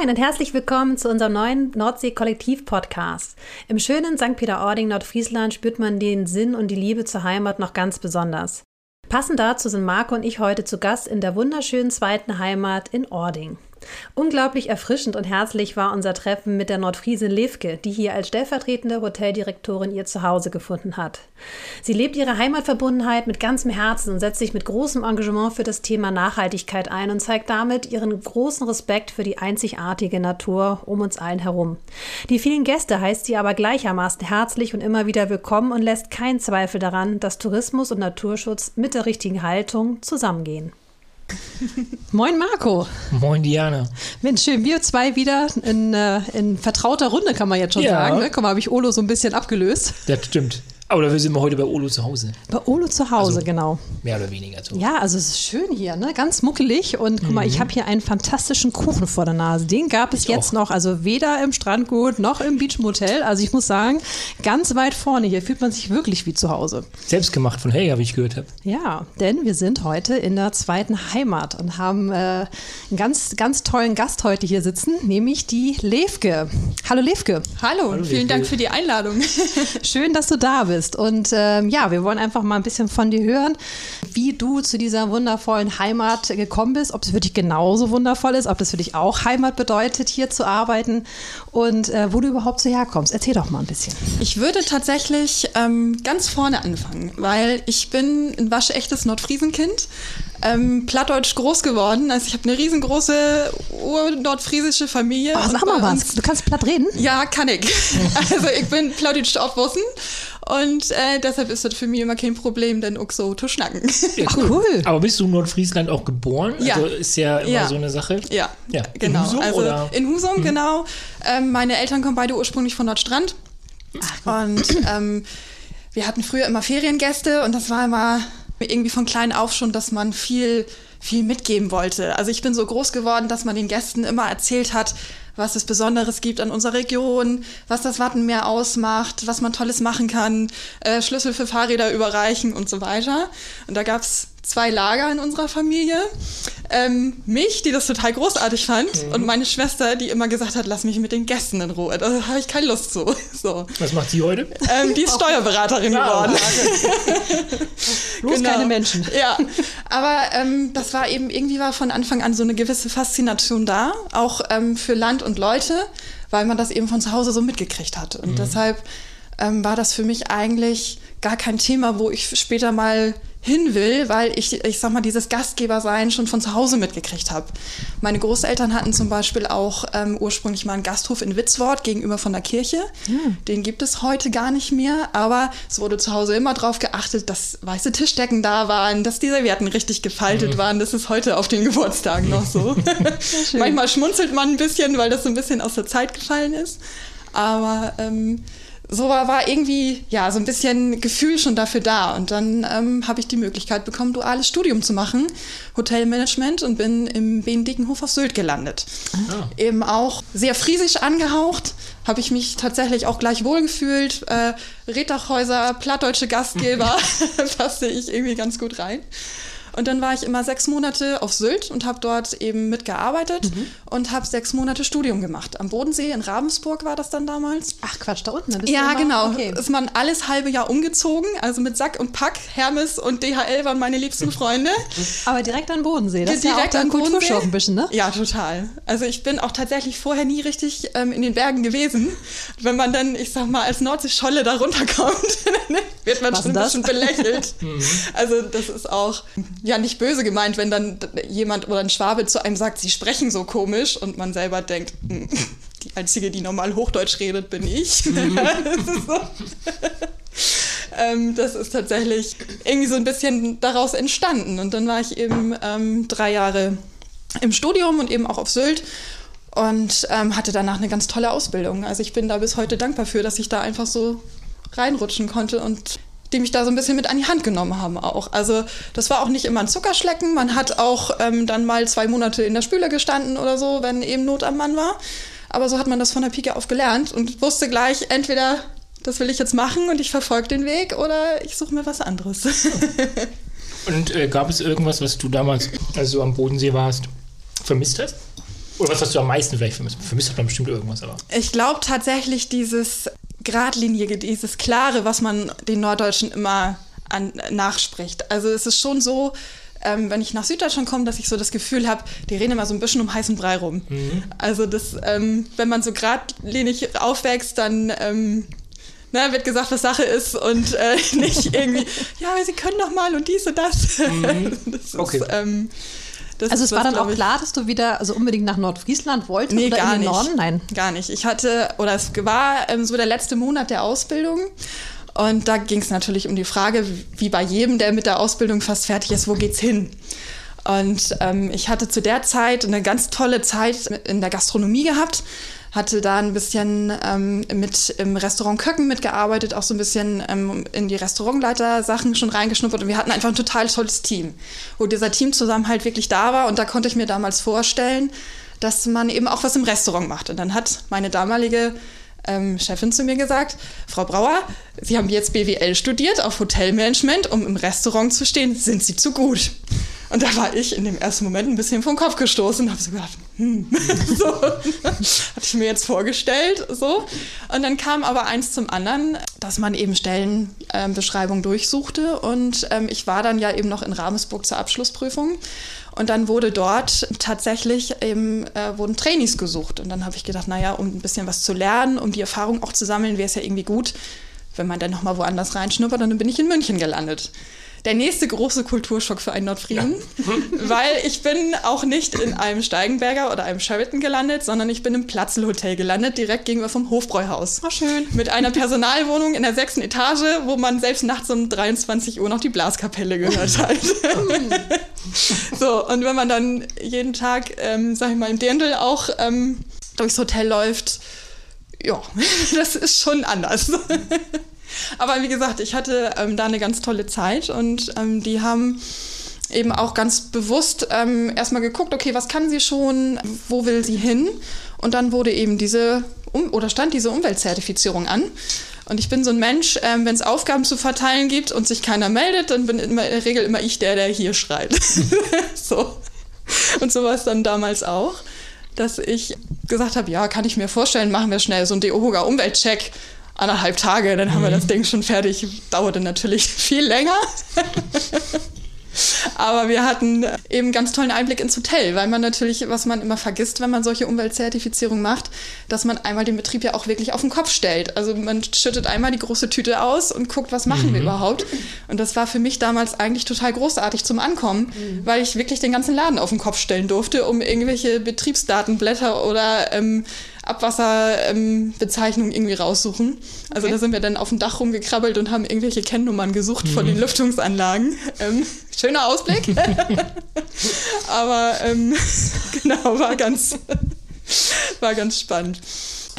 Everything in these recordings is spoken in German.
Moin und herzlich willkommen zu unserem neuen Nordsee-Kollektiv-Podcast. Im schönen St. Peter-Ording, Nordfriesland, spürt man den Sinn und die Liebe zur Heimat noch ganz besonders. Passend dazu sind Marco und ich heute zu Gast in der wunderschönen zweiten Heimat in Ording. Unglaublich erfrischend und herzlich war unser Treffen mit der Nordfriesin Levke, die hier als stellvertretende Hoteldirektorin ihr Zuhause gefunden hat. Sie lebt ihre Heimatverbundenheit mit ganzem Herzen und setzt sich mit großem Engagement für das Thema Nachhaltigkeit ein und zeigt damit ihren großen Respekt für die einzigartige Natur um uns allen herum. Die vielen Gäste heißt sie aber gleichermaßen herzlich und immer wieder willkommen und lässt keinen Zweifel daran, dass Tourismus und Naturschutz mit der richtigen Haltung zusammengehen. Moin Marco. Moin Diana. Mensch, schön, wir zwei wieder in, äh, in vertrauter Runde, kann man jetzt schon ja. sagen. Ne? Guck mal, habe ich Olo so ein bisschen abgelöst. Das stimmt. Aber dafür sind wir heute bei Olo zu Hause. Bei Olo zu Hause, also, genau. Mehr oder weniger so. Ja, also es ist schön hier, ne? ganz muckelig. Und guck mhm. mal, ich mhm. habe hier einen fantastischen Kuchen vor der Nase. Den gab es ich jetzt auch. noch, also weder im Strandgut noch im Beach Motel. Also ich muss sagen, ganz weit vorne hier fühlt man sich wirklich wie zu Hause. Selbstgemacht von Helga, wie ich gehört habe. Ja, denn wir sind heute in der zweiten Heimat und haben äh, einen ganz, ganz tollen Gast heute hier sitzen, nämlich die Levke. Hallo Levke. Hallo, Hallo vielen Levke. Dank für die Einladung. Schön, dass du da bist bist. Und ähm, ja, wir wollen einfach mal ein bisschen von dir hören, wie du zu dieser wundervollen Heimat gekommen bist, ob es für dich genauso wundervoll ist, ob das für dich auch Heimat bedeutet, hier zu arbeiten und äh, wo du überhaupt so herkommst. Erzähl doch mal ein bisschen. Ich würde tatsächlich ähm, ganz vorne anfangen, weil ich bin ein waschechtes Nordfriesenkind ähm, plattdeutsch groß geworden. Also ich habe eine riesengroße urnordfriesische Familie. Oh, sag mal was, du kannst platt reden? Ja, kann ich. also ich bin plattdeutsch aufwussen und äh, deshalb ist das für mich immer kein Problem, denn auch so zu schnacken. Ja, cool. Ach, cool. Aber bist du in Nordfriesland auch geboren? Ja. Also ist ja immer ja. so eine Sache. Ja, ja. genau. In Husum, also oder? In Husum, hm. genau. Ähm, meine Eltern kommen beide ursprünglich von Nordstrand. Ach, und ähm, wir hatten früher immer Feriengäste und das war immer irgendwie von klein auf schon, dass man viel, viel mitgeben wollte. Also ich bin so groß geworden, dass man den Gästen immer erzählt hat, was es Besonderes gibt an unserer Region, was das Wattenmeer ausmacht, was man Tolles machen kann, äh, Schlüssel für Fahrräder überreichen und so weiter. Und da gab's zwei Lager in unserer Familie. Ähm, mich, die das total großartig fand, mhm. und meine Schwester, die immer gesagt hat, lass mich mit den Gästen in Ruhe. Da habe ich keine Lust zu. So. Was macht sie heute? Ähm, die ist Steuerberaterin ja, geworden. Bloß genau. keine Menschen. Ja, aber ähm, das war eben, irgendwie war von Anfang an so eine gewisse Faszination da, auch ähm, für Land und Leute, weil man das eben von zu Hause so mitgekriegt hat. Und mhm. deshalb ähm, war das für mich eigentlich gar kein Thema, wo ich später mal hin will, weil ich, ich sag mal, dieses Gastgebersein schon von zu Hause mitgekriegt habe. Meine Großeltern hatten zum Beispiel auch ähm, ursprünglich mal einen Gasthof in Witzwort gegenüber von der Kirche. Mhm. Den gibt es heute gar nicht mehr, aber es wurde zu Hause immer darauf geachtet, dass weiße Tischdecken da waren, dass die Servietten richtig gefaltet mhm. waren. Das ist heute auf den Geburtstagen noch so. Manchmal schmunzelt man ein bisschen, weil das so ein bisschen aus der Zeit gefallen ist. Aber ähm, so war, war irgendwie ja so ein bisschen Gefühl schon dafür da. Und dann ähm, habe ich die Möglichkeit bekommen, duales Studium zu machen, Hotelmanagement und bin im Benedikenhof auf Sylt gelandet. Ah. Eben auch sehr friesisch angehaucht, habe ich mich tatsächlich auch gleich wohlgefühlt. Äh, Reddachhäuser, plattdeutsche Gastgeber, passte ich irgendwie ganz gut rein. Und dann war ich immer sechs Monate auf Sylt und habe dort eben mitgearbeitet mhm. und habe sechs Monate Studium gemacht. Am Bodensee in Ravensburg war das dann damals. Ach Quatsch, da unten. ja, genau. Okay. Ist man alles halbe Jahr umgezogen, also mit Sack und Pack. Hermes und DHL waren meine liebsten Freunde. Aber direkt an Bodensee. Das ja, ist direkt ja auch an Kulturschock ein bisschen, ne? Ja, total. Also ich bin auch tatsächlich vorher nie richtig ähm, in den Bergen gewesen. Wenn man dann, ich sag mal, als Nordsee-Scholle da runterkommt, wird man Was schon ein bisschen belächelt. Mhm. also das ist auch ja nicht böse gemeint, wenn dann jemand oder ein Schwabe zu einem sagt, sie sprechen so komisch und man selber denkt, hm, die Einzige, die normal Hochdeutsch redet, bin ich. Mhm. das, ist so. ähm, das ist tatsächlich irgendwie so ein bisschen daraus entstanden. Und dann war ich eben ähm, drei Jahre im Studium und eben auch auf Sylt und ähm, hatte danach eine ganz tolle Ausbildung. Also ich bin da bis heute dankbar für, dass ich da einfach so reinrutschen konnte und die mich da so ein bisschen mit an die Hand genommen haben auch. Also das war auch nicht immer ein Zuckerschlecken. Man hat auch ähm, dann mal zwei Monate in der Spüle gestanden oder so, wenn eben Not am Mann war. Aber so hat man das von der Pike auf gelernt und wusste gleich, entweder das will ich jetzt machen und ich verfolge den Weg oder ich suche mir was anderes. und äh, gab es irgendwas, was du damals, als du am Bodensee warst, vermisst hast? Oder was hast du am meisten vielleicht vermisst? Vermisst hat man bestimmt irgendwas, aber. Ich glaube tatsächlich dieses Gradlinige, dieses Klare, was man den Norddeutschen immer an, nachspricht. Also es ist schon so, ähm, wenn ich nach Süddeutschland komme, dass ich so das Gefühl habe, die reden immer so ein bisschen um heißen Brei rum. Mhm. Also das, ähm, wenn man so geradlinig aufwächst, dann ähm, na, ne, wird gesagt, was Sache ist und äh, nicht irgendwie, ja, sie können doch mal und dies und das. Mhm. das okay. Ist, ähm, das also es war dann auch klar, dass du wieder also unbedingt nach Nordfriesland wolltest nee, oder gar in den nicht. Norden? Nein. Gar nicht. Ich hatte, oder es war ähm, so der letzte Monat der Ausbildung. Und da ging es natürlich um die Frage, wie bei jedem, der mit der Ausbildung fast fertig ist, wo geht's hin? Und ähm, ich hatte zu der Zeit eine ganz tolle Zeit in der Gastronomie gehabt hatte da ein bisschen ähm, mit im Restaurant Köcken mitgearbeitet, auch so ein bisschen ähm, in die Restaurantleiter-Sachen schon reingeschnuppert. Und wir hatten einfach ein total tolles Team, wo dieser Teamzusammenhalt wirklich da war. Und da konnte ich mir damals vorstellen, dass man eben auch was im Restaurant macht. Und dann hat meine damalige ähm, Chefin zu mir gesagt, Frau Brauer, Sie haben jetzt BWL studiert auf Hotelmanagement, um im Restaurant zu stehen, sind Sie zu gut? Und da war ich in dem ersten Moment ein bisschen vom Kopf gestoßen und habe so gedacht, hm, so, hatte ich mir jetzt vorgestellt, so. Und dann kam aber eins zum anderen, dass man eben Stellenbeschreibungen durchsuchte und ähm, ich war dann ja eben noch in Ravensburg zur Abschlussprüfung und dann wurde dort tatsächlich eben, äh, wurden Trainees gesucht. Und dann habe ich gedacht, naja, um ein bisschen was zu lernen, um die Erfahrung auch zu sammeln, wäre es ja irgendwie gut, wenn man dann nochmal woanders reinschnuppert und dann bin ich in München gelandet der nächste große Kulturschock für einen Nordfriesen, ja. weil ich bin auch nicht in einem Steigenberger oder einem Sheraton gelandet, sondern ich bin im Platzelhotel gelandet, direkt gegenüber vom Hofbräuhaus. Oh, schön. Mit einer Personalwohnung in der sechsten Etage, wo man selbst nachts um 23 Uhr noch die Blaskapelle gehört hat. so, und wenn man dann jeden Tag, ähm, sag ich mal, im Dirndl auch ähm, durchs Hotel läuft, ja, das ist schon anders. Aber wie gesagt, ich hatte ähm, da eine ganz tolle Zeit und ähm, die haben eben auch ganz bewusst ähm, erstmal geguckt, okay, was kann sie schon, wo will sie hin? Und dann wurde eben diese um oder stand diese Umweltzertifizierung an. Und ich bin so ein Mensch, ähm, wenn es Aufgaben zu verteilen gibt und sich keiner meldet, dann bin immer, in der Regel immer ich der, der hier schreit. so. Und so war es dann damals auch, dass ich gesagt habe, ja, kann ich mir vorstellen, machen wir schnell so einen DOHOGA Umweltcheck anderthalb Tage, dann haben wir das mhm. Ding schon fertig. Dauerte natürlich viel länger. Aber wir hatten eben ganz tollen Einblick ins Hotel, weil man natürlich, was man immer vergisst, wenn man solche Umweltzertifizierungen macht, dass man einmal den Betrieb ja auch wirklich auf den Kopf stellt. Also man schüttet einmal die große Tüte aus und guckt, was machen mhm. wir überhaupt. Und das war für mich damals eigentlich total großartig zum Ankommen, mhm. weil ich wirklich den ganzen Laden auf den Kopf stellen durfte, um irgendwelche Betriebsdatenblätter oder ähm, Abwasserbezeichnung ähm, irgendwie raussuchen. Also okay. da sind wir dann auf dem Dach rumgekrabbelt und haben irgendwelche Kennnummern gesucht mhm. von den Lüftungsanlagen. Ähm, schöner Ausblick. Aber ähm, genau, war ganz, war ganz spannend.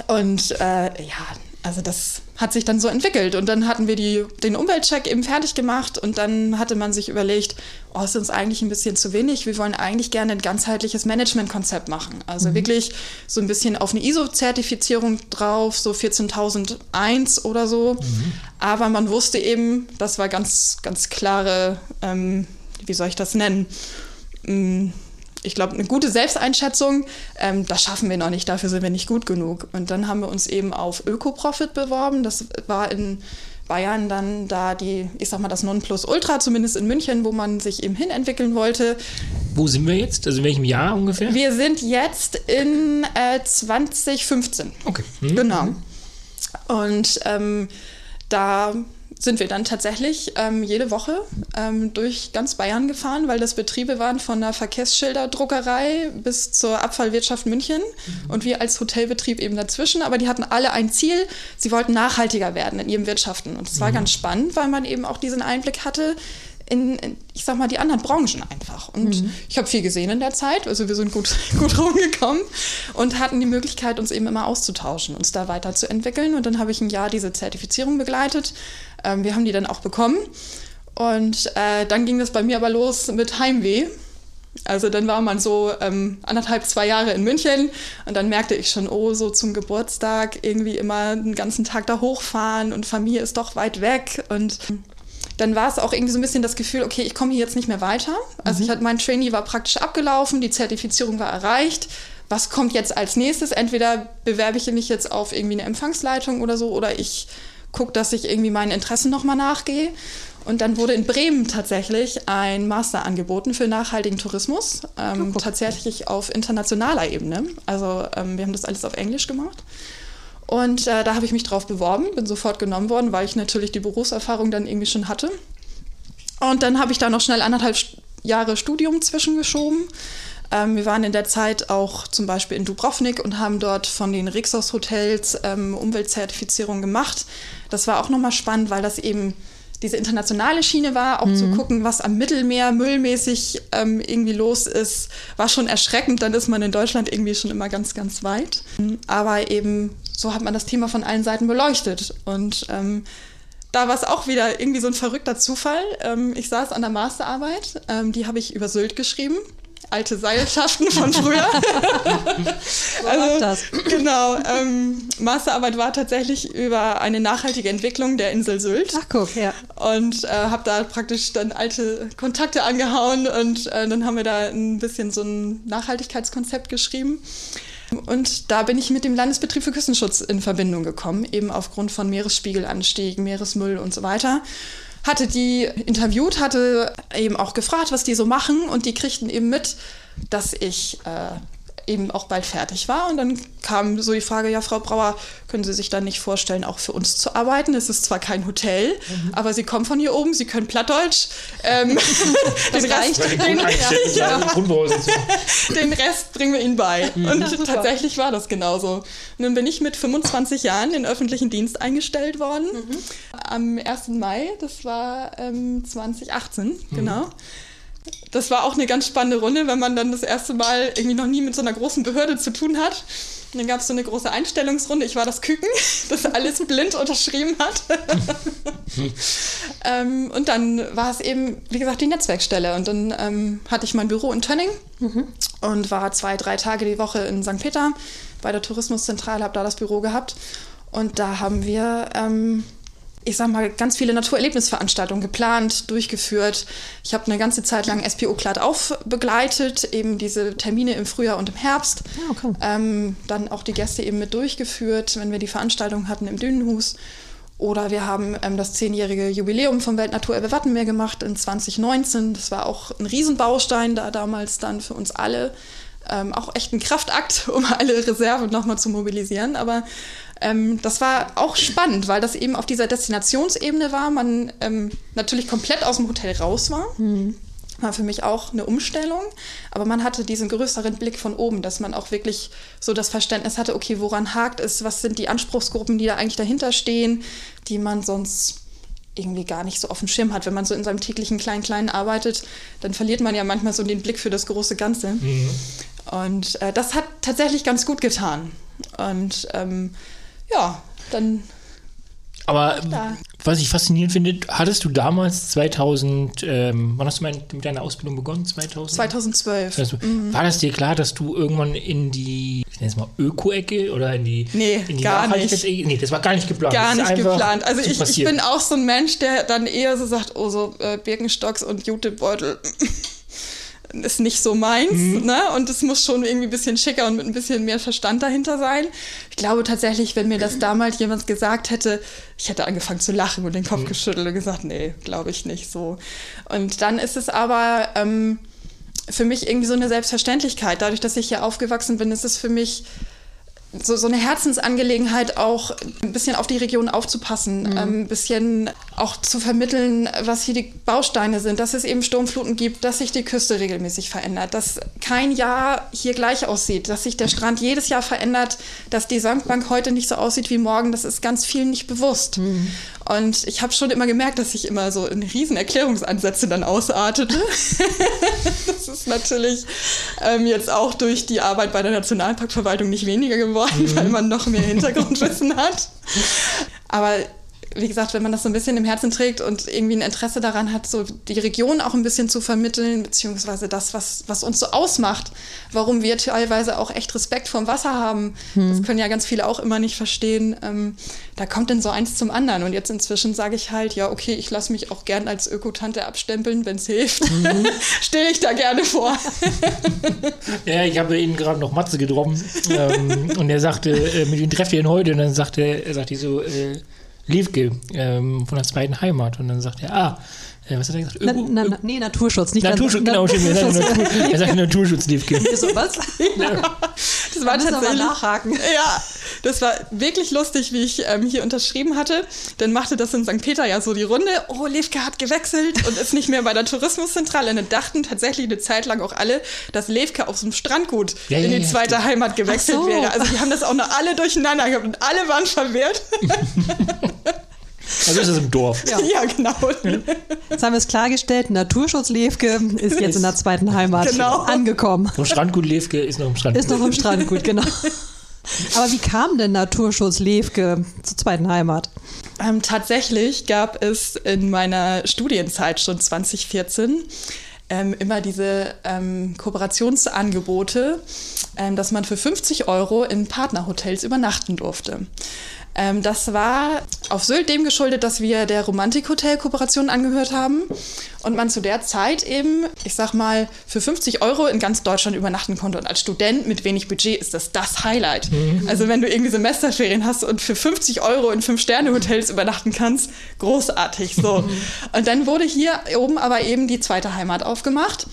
Und äh, ja, also das hat sich dann so entwickelt. Und dann hatten wir die, den Umweltcheck eben fertig gemacht und dann hatte man sich überlegt, oh, ist uns eigentlich ein bisschen zu wenig. Wir wollen eigentlich gerne ein ganzheitliches Managementkonzept machen. Also mhm. wirklich so ein bisschen auf eine ISO-Zertifizierung drauf, so 14001 oder so. Mhm. Aber man wusste eben, das war ganz, ganz klare, ähm, wie soll ich das nennen? Ähm, ich glaube, eine gute Selbsteinschätzung, ähm, das schaffen wir noch nicht, dafür sind wir nicht gut genug. Und dann haben wir uns eben auf Ökoprofit beworben. Das war in Bayern dann da die, ich sag mal, das Nonplusultra, zumindest in München, wo man sich eben hinentwickeln wollte. Wo sind wir jetzt? Also in welchem Jahr ungefähr? Wir sind jetzt in äh, 2015. Okay. Mhm. Genau. Und ähm, da sind wir dann tatsächlich ähm, jede Woche ähm, durch ganz Bayern gefahren, weil das Betriebe waren von der Verkehrsschilderdruckerei bis zur Abfallwirtschaft München mhm. und wir als Hotelbetrieb eben dazwischen. Aber die hatten alle ein Ziel, sie wollten nachhaltiger werden in ihrem Wirtschaften. Und es war mhm. ganz spannend, weil man eben auch diesen Einblick hatte in, in, ich sag mal, die anderen Branchen einfach. Und mhm. ich habe viel gesehen in der Zeit, also wir sind gut, gut rumgekommen und hatten die Möglichkeit, uns eben immer auszutauschen, uns da weiterzuentwickeln. Und dann habe ich ein Jahr diese Zertifizierung begleitet. Ähm, wir haben die dann auch bekommen. Und äh, dann ging das bei mir aber los mit Heimweh. Also dann war man so ähm, anderthalb, zwei Jahre in München und dann merkte ich schon, oh, so zum Geburtstag irgendwie immer den ganzen Tag da hochfahren und Familie ist doch weit weg und dann war es auch irgendwie so ein bisschen das Gefühl, okay, ich komme hier jetzt nicht mehr weiter. Also mhm. ich hatte, mein Trainee war praktisch abgelaufen, die Zertifizierung war erreicht. was kommt jetzt als nächstes? Entweder bewerbe ich mich jetzt auf irgendwie eine Empfangsleitung oder so, oder ich gucke, dass ich irgendwie meinen Interessen nochmal nachgehe. Und dann wurde in Bremen tatsächlich ein Master angeboten für nachhaltigen Tourismus, ähm, oh, tatsächlich auf internationaler Ebene. Also ähm, wir haben das alles auf Englisch gemacht. Und äh, da habe ich mich drauf beworben, bin sofort genommen worden, weil ich natürlich die Berufserfahrung dann irgendwie schon hatte. Und dann habe ich da noch schnell anderthalb Jahre Studium zwischengeschoben. Ähm, wir waren in der Zeit auch zum Beispiel in Dubrovnik und haben dort von den Rixos Hotels ähm, Umweltzertifizierung gemacht. Das war auch nochmal spannend, weil das eben diese internationale Schiene war, auch mhm. zu gucken, was am Mittelmeer müllmäßig ähm, irgendwie los ist, war schon erschreckend. Dann ist man in Deutschland irgendwie schon immer ganz, ganz weit. Aber eben so hat man das Thema von allen Seiten beleuchtet. Und ähm, da war es auch wieder irgendwie so ein verrückter Zufall. Ähm, ich saß an der Masterarbeit, ähm, die habe ich über Sylt geschrieben alte Seilschaften von früher. so also, das. Genau. Ähm, Masterarbeit war tatsächlich über eine nachhaltige Entwicklung der Insel Sylt. Ach guck, ja. Und äh, habe da praktisch dann alte Kontakte angehauen und äh, dann haben wir da ein bisschen so ein Nachhaltigkeitskonzept geschrieben. Und da bin ich mit dem Landesbetrieb für Küstenschutz in Verbindung gekommen, eben aufgrund von Meeresspiegelanstieg, Meeresmüll und so weiter hatte die interviewt, hatte eben auch gefragt, was die so machen und die kriegten eben mit, dass ich äh, eben auch bald fertig war. Und dann kam so die Frage, ja, Frau Brauer, können Sie sich dann nicht vorstellen, auch für uns zu arbeiten? Es ist zwar kein Hotel, mhm. aber Sie kommen von hier oben, Sie können Plattdeutsch. Ähm, den. Rest, den, ja, den, Rest bringen wir Ihnen bei. Mhm. Und tatsächlich war das genauso. Und dann bin ich mit 25 Jahren in öffentlichen Dienst eingestellt worden. Mhm. Am 1. Mai, das war ähm, 2018, mhm. genau das war auch eine ganz spannende Runde, wenn man dann das erste Mal irgendwie noch nie mit so einer großen Behörde zu tun hat. Und dann gab es so eine große Einstellungsrunde. Ich war das Küken, das alles blind unterschrieben hat. ähm, und dann war es eben, wie gesagt, die Netzwerkstelle. Und dann ähm, hatte ich mein Büro in Tönning mhm. und war zwei, drei Tage die Woche in St. Peter bei der Tourismuszentrale, habe da das Büro gehabt. Und da haben wir ähm, ich sag mal, ganz viele Naturerlebnisveranstaltungen geplant, durchgeführt. Ich habe eine ganze Zeit lang SPO Klad auf begleitet, eben diese Termine im Frühjahr und im Herbst. Ja, ah, okay. ähm, dann auch die Gäste eben mit durchgeführt, wenn wir die Veranstaltung hatten im Dünenhus. Oder wir haben ähm, das zehnjährige Jubiläum vom Weltnaturerbe Wattenmeer gemacht in 2019. Das war auch ein Riesenbaustein da damals dann für uns alle. Ähm, auch echt ein Kraftakt, um alle Reserven nochmal zu mobilisieren. Aber ähm, das war auch spannend, weil das eben auf dieser Destinationsebene war. Man ähm, natürlich komplett aus dem Hotel raus war. Mhm. War für mich auch eine Umstellung. Aber man hatte diesen größeren Blick von oben, dass man auch wirklich so das Verständnis hatte, okay, woran hakt es? Was sind die Anspruchsgruppen, die da eigentlich dahinter stehen, die man sonst irgendwie gar nicht so auf dem Schirm hat. Wenn man so in seinem täglichen Klein-Klein arbeitet, dann verliert man ja manchmal so den Blick für das große Ganze. Mhm. Und äh, das hat tatsächlich ganz gut getan. Und ähm, ja, dann. Aber da. was ich faszinierend finde, hattest du damals 2000, ähm, wann hast du mit deiner Ausbildung begonnen? 2000? 2012. Also, mhm. War das dir klar, dass du irgendwann in die, ich nenne es mal Öko-Ecke oder in die, nee, in die gar nicht. Nee, das war gar nicht geplant. Gar nicht geplant. Also ich, ich, bin auch so ein Mensch, der dann eher so sagt, oh, so äh, Birkenstocks und Jutebeutel ist nicht so meins. Mhm. Ne? Und es muss schon irgendwie ein bisschen schicker und mit ein bisschen mehr Verstand dahinter sein. Ich glaube tatsächlich, wenn mir das damals jemand gesagt hätte, ich hätte angefangen zu lachen und den Kopf mhm. geschüttelt und gesagt, nee, glaube ich nicht so. Und dann ist es aber ähm, für mich irgendwie so eine Selbstverständlichkeit. Dadurch, dass ich hier aufgewachsen bin, ist es für mich so, so eine Herzensangelegenheit auch ein bisschen auf die Region aufzupassen, mhm. ähm, ein bisschen auch zu vermitteln, was hier die Bausteine sind, dass es eben Sturmfluten gibt, dass sich die Küste regelmäßig verändert, dass kein Jahr hier gleich aussieht, dass sich der Strand jedes Jahr verändert, dass die Sandbank heute nicht so aussieht wie morgen, das ist ganz vielen nicht bewusst. Mhm. Und ich habe schon immer gemerkt, dass ich immer so in riesen Erklärungsansätze dann ausartete. das ist natürlich ähm, jetzt auch durch die Arbeit bei der Nationalparkverwaltung nicht weniger geworden, mhm. weil man noch mehr Hintergrundwissen hat. Aber wie gesagt, wenn man das so ein bisschen im Herzen trägt und irgendwie ein Interesse daran hat, so die Region auch ein bisschen zu vermitteln, beziehungsweise das, was, was uns so ausmacht, warum wir teilweise auch echt Respekt vorm Wasser haben, hm. das können ja ganz viele auch immer nicht verstehen. Ähm, da kommt dann so eins zum anderen. Und jetzt inzwischen sage ich halt, ja, okay, ich lasse mich auch gern als Ökotante abstempeln, wenn es hilft. Mhm. Stehe ich da gerne vor. ja, ich habe ihn gerade noch Matze getroffen ähm, und er sagte, äh, mit ihm trefft ihr ihn heute und dann sagte er, sagte so, äh, Liefke ähm, von der zweiten Heimat. Und dann sagt er, ah, äh, was hat er gesagt? Öko, na, na, nee, Naturschutz, nicht Naturschutz. Na, genau, Naturschutz. Natur, er sagt Naturschutz, Liefke. So, was? Ja. Das war tatsächlich. nachhaken. Ja, das war wirklich lustig, wie ich ähm, hier unterschrieben hatte. Dann machte das in St. Peter ja so die Runde. Oh, Levke hat gewechselt und ist nicht mehr bei der Tourismuszentrale. Und dann dachten tatsächlich eine Zeit lang auch alle, dass Levke auf so einem Strandgut ja, in die zweite ja. Heimat gewechselt so. wäre. Also die haben das auch noch alle durcheinander gehabt und alle waren verwirrt. Also ist es im Dorf. Ja, ja genau. Jetzt haben wir es klargestellt, Naturschutz Levke ist jetzt in der zweiten Heimat genau. angekommen. Und Strandgut Levke ist noch im Strandgut. Ist noch im Strandgut, genau. Aber wie kam denn Naturschutz Levke zur zweiten Heimat? Ähm, tatsächlich gab es in meiner Studienzeit schon 2014 ähm, immer diese ähm, Kooperationsangebote, ähm, dass man für 50 Euro in Partnerhotels übernachten durfte. Ähm, das war auf Sylt dem geschuldet, dass wir der Romantik-Hotel-Kooperation angehört haben und man zu der Zeit eben, ich sag mal, für 50 Euro in ganz Deutschland übernachten konnte. Und als Student mit wenig Budget ist das das Highlight. Mhm. Also wenn du irgendwie Semesterferien hast und für 50 Euro in Fünf-Sterne-Hotels übernachten kannst, großartig so. und dann wurde hier oben aber eben die zweite Heimat aufgemacht.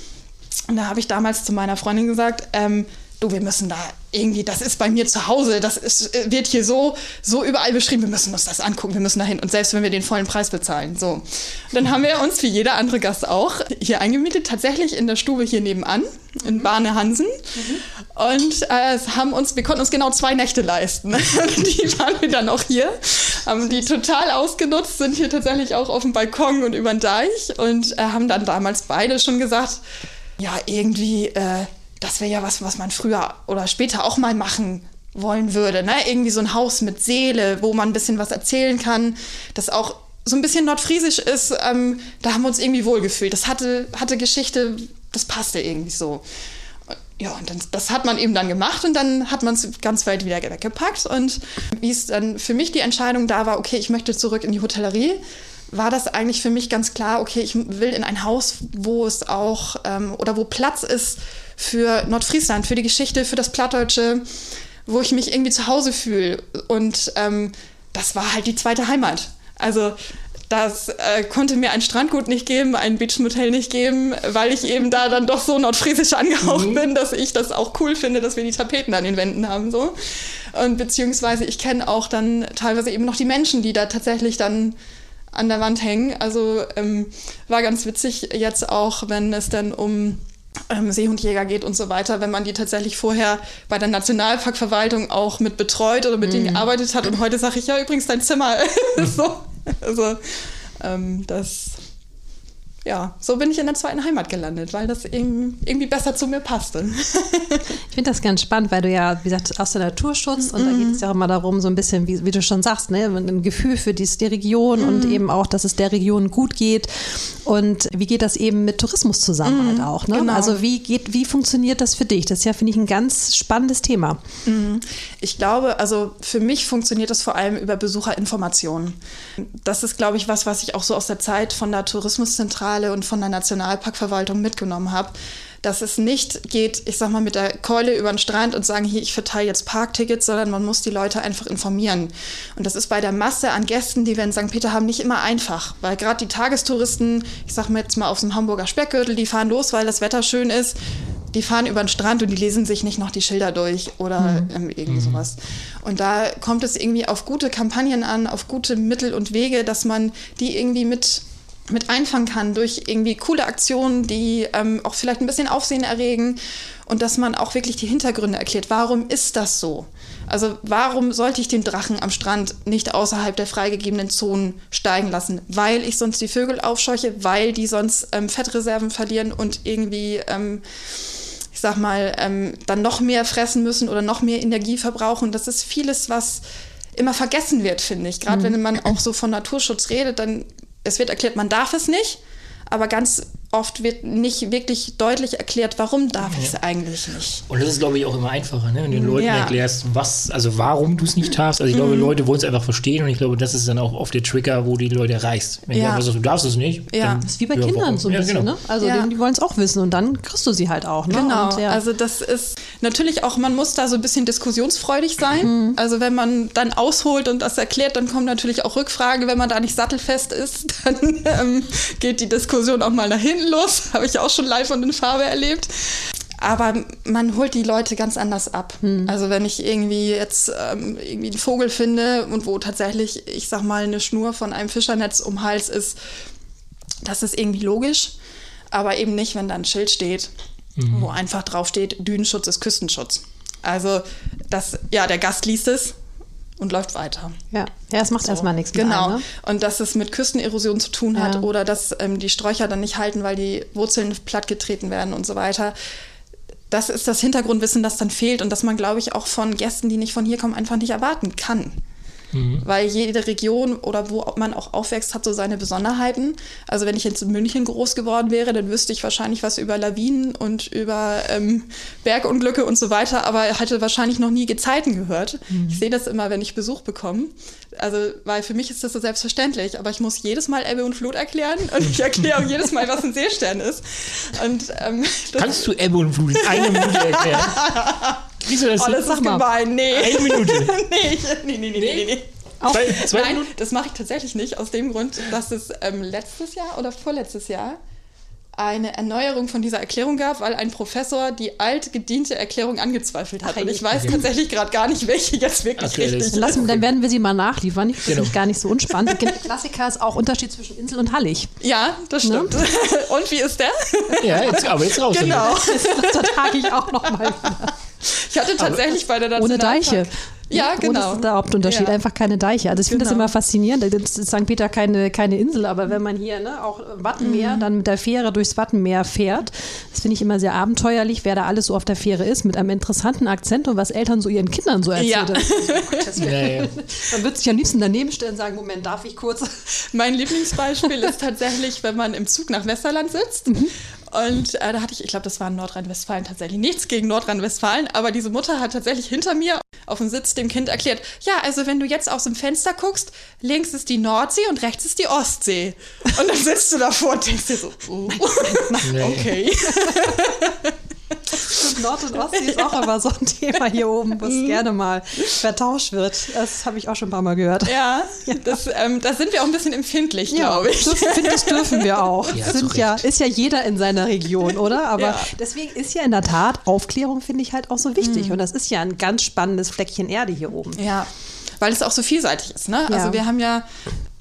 Und da habe ich damals zu meiner Freundin gesagt, ähm, du, wir müssen da irgendwie, das ist bei mir zu Hause, das ist, wird hier so, so überall beschrieben, wir müssen uns das angucken, wir müssen da hin. Und selbst wenn wir den vollen Preis bezahlen. So. Und dann haben wir uns, wie jeder andere Gast auch, hier eingemietet, tatsächlich in der Stube hier nebenan, in mhm. Barne Hansen. Mhm. Und äh, haben uns, wir konnten uns genau zwei Nächte leisten. die waren wir dann auch hier, haben die total ausgenutzt, sind hier tatsächlich auch auf dem Balkon und über den Deich und äh, haben dann damals beide schon gesagt, ja, irgendwie, äh, das wäre ja was, was man früher oder später auch mal machen wollen würde. Ne? Irgendwie so ein Haus mit Seele, wo man ein bisschen was erzählen kann, das auch so ein bisschen nordfriesisch ist. Ähm, da haben wir uns irgendwie wohlgefühlt. Das hatte, hatte Geschichte, das passte irgendwie so. Ja, und dann, das hat man eben dann gemacht und dann hat man es ganz weit wieder weggepackt. Und wie es dann für mich die Entscheidung da war, okay, ich möchte zurück in die Hotellerie, war das eigentlich für mich ganz klar, okay, ich will in ein Haus, wo es auch ähm, oder wo Platz ist für Nordfriesland, für die Geschichte, für das Plattdeutsche, wo ich mich irgendwie zu Hause fühle. Und ähm, das war halt die zweite Heimat. Also das äh, konnte mir ein Strandgut nicht geben, ein Beachmotel nicht geben, weil ich eben da dann doch so nordfriesisch angehaucht mhm. bin, dass ich das auch cool finde, dass wir die Tapeten an den Wänden haben so. Und beziehungsweise ich kenne auch dann teilweise eben noch die Menschen, die da tatsächlich dann an der Wand hängen. Also ähm, war ganz witzig jetzt auch, wenn es dann um ähm, Seehundjäger geht und so weiter, wenn man die tatsächlich vorher bei der Nationalparkverwaltung auch mit betreut oder mit mhm. denen gearbeitet hat. Und heute sage ich, ja, übrigens dein Zimmer. so. Also ähm, das ja, so bin ich in der zweiten Heimat gelandet, weil das irgendwie besser zu mir passte. ich finde das ganz spannend, weil du ja, wie gesagt, aus der Naturschutz und mm. da geht es ja auch immer darum, so ein bisschen, wie, wie du schon sagst, ne, ein Gefühl für die, die Region mm. und eben auch, dass es der Region gut geht. Und wie geht das eben mit Tourismus zusammen mm. halt auch? Ne? Genau. Also wie geht, wie funktioniert das für dich? Das ist ja, finde ich, ein ganz spannendes Thema. Mhm. Ich glaube, also für mich funktioniert das vor allem über Besucherinformationen. Das ist, glaube ich, was, was ich auch so aus der Zeit von der Tourismuszentrale Zentrale und von der Nationalparkverwaltung mitgenommen habe, dass es nicht geht, ich sag mal, mit der Keule über den Strand und sagen, hier, ich verteile jetzt Parktickets, sondern man muss die Leute einfach informieren. Und das ist bei der Masse an Gästen, die wir in St. Peter haben, nicht immer einfach, weil gerade die Tagestouristen, ich sag mal jetzt mal auf dem Hamburger Speckgürtel, die fahren los, weil das Wetter schön ist. Die fahren über den Strand und die lesen sich nicht noch die Schilder durch oder mhm. ähm, irgendwie mhm. sowas. Und da kommt es irgendwie auf gute Kampagnen an, auf gute Mittel und Wege, dass man die irgendwie mit mit einfangen kann durch irgendwie coole Aktionen, die ähm, auch vielleicht ein bisschen Aufsehen erregen und dass man auch wirklich die Hintergründe erklärt. Warum ist das so? Also warum sollte ich den Drachen am Strand nicht außerhalb der freigegebenen Zonen steigen lassen? Weil ich sonst die Vögel aufscheuche, weil die sonst ähm, Fettreserven verlieren und irgendwie, ähm, ich sag mal, ähm, dann noch mehr fressen müssen oder noch mehr Energie verbrauchen. Das ist vieles, was immer vergessen wird, finde ich. Gerade wenn man auch so von Naturschutz redet, dann es wird erklärt, man darf es nicht, aber ganz oft wird nicht wirklich deutlich erklärt, warum darf ich es eigentlich nicht. Und das ist, glaube ich, auch immer einfacher, ne? wenn du den Leuten Ja. erklärst, was, also warum du es nicht darfst. Also ich glaube, Leute wollen es einfach verstehen und ich glaube, das ist dann auch oft der Trigger, wo die Leute erreichst. Wenn Ja. du einfach sagst, du darfst es nicht. Ja. dann, Das ist wie bei ja, Kindern warum? so ein ja, bisschen, genau. ne? Also Ja. die, die wollen es auch wissen und dann kriegst du sie halt auch, ne? Genau, Und, ja. also das ist natürlich auch, man muss da so ein bisschen diskussionsfreudig sein. Also wenn man dann ausholt und das erklärt, dann kommen natürlich auch Rückfragen. Wenn man da nicht sattelfest ist, dann ähm, geht die Diskussion auch mal nach hinten los. Habe ich auch schon live und in Farbe erlebt. Aber man holt die Leute ganz anders ab. Also wenn ich irgendwie jetzt ähm, irgendwie einen Vogel finde und wo tatsächlich, ich sag mal, eine Schnur von einem Fischernetz um Hals ist, das ist irgendwie logisch, aber eben nicht, wenn da ein Schild steht, wo einfach drauf steht, Dünenschutz ist Küstenschutz. Also das, ja, der Gast liest es und läuft weiter. ja. ja, es macht erstmal nichts Genau. einem, ne? Und dass es mit Küstenerosion zu tun hat Ja. oder dass ähm, die Sträucher dann nicht halten, weil die Wurzeln plattgetreten werden und so weiter. Das ist das Hintergrundwissen, das dann fehlt und das man, glaube ich, auch von Gästen, die nicht von hier kommen, einfach nicht erwarten kann. Weil jede Region oder wo man auch aufwächst, hat so seine Besonderheiten. Also wenn ich jetzt in München groß geworden wäre, dann wüsste ich wahrscheinlich was über Lawinen und über ähm, Bergunglücke und so weiter, aber hätte wahrscheinlich noch nie Gezeiten gehört. Ich sehe das immer, wenn ich Besuch bekomme. Also, weil für mich ist das so selbstverständlich, aber ich muss jedes Mal Ebbe und Flut erklären und ich erkläre auch jedes Mal, was ein Seestern ist. Und ähm, Kannst du Ebbe und Flut in einer Minute erklären? Du das oh, das ist gemein. Nee. Eine Minute. nee, nee, nee, nee, nee, nee. Zwei, zwei Nein, Minuten? das mache ich tatsächlich nicht, aus dem Grund, dass es ähm, letztes Jahr oder vorletztes Jahr eine Erneuerung von dieser Erklärung gab, weil ein Professor die altgediente Erklärung angezweifelt hat. Ach, Und ich weiß tatsächlich gerade gar nicht, welche jetzt wirklich Aktuell richtig ist. Dann, lassen, dann werden wir sie mal nachliefern. Das ist Genau. gar nicht so unspannend. Klassiker ist auch Unterschied zwischen Insel und Hallig. Ja, das Ne? stimmt. Und wie ist der? Ja, jetzt, aber jetzt raus. genau. Da trage ich auch noch mal wieder. Ich hatte tatsächlich bei der Ohne Nationalpark- Deiche. Ja, Oh, genau. das ist der Hauptunterschied, Ja. einfach keine Deiche. Also ich finde das Genau. immer faszinierend. Das ist St. Peter keine, keine Insel, aber wenn man hier ne, auch Wattenmeer Mhm. dann mit der Fähre durchs Wattenmeer fährt, das finde ich immer sehr abenteuerlich, wer da alles so auf der Fähre ist, mit einem interessanten Akzent und was Eltern so ihren Kindern so erzählen. Ja. Ja, ja. Man wird sich am liebsten daneben stellen und sagen, Moment, darf ich kurz? Mein Lieblingsbeispiel ist tatsächlich, wenn man im Zug nach Westerland sitzt. Und äh, da hatte ich, ich glaube, das war in Nordrhein-Westfalen tatsächlich nichts gegen Nordrhein-Westfalen, aber diese Mutter hat tatsächlich hinter mir auf dem Sitz dem Kind erklärt, ja, also wenn du jetzt aus dem Fenster guckst, links ist die Nordsee und rechts ist die Ostsee. Und dann sitzt du davor und denkst dir so, oh, Nee. Nord- und Ostsee ist auch immer so ein Thema hier oben, was gerne mal vertauscht wird. Das habe ich auch schon ein paar Mal gehört. Ja, das, ähm, da sind wir auch ein bisschen empfindlich, glaube ich. Das, finde das dürfen wir auch. Ja, Sind ja, ist ja jeder in seiner Region, oder? Aber Ja. deswegen ist ja in der Tat Aufklärung, finde ich, halt auch so wichtig. Und das ist ja ein ganz spannendes Fleckchen Erde hier oben. Ja, weil es auch so vielseitig ist. Ne? Ja. Also wir haben ja,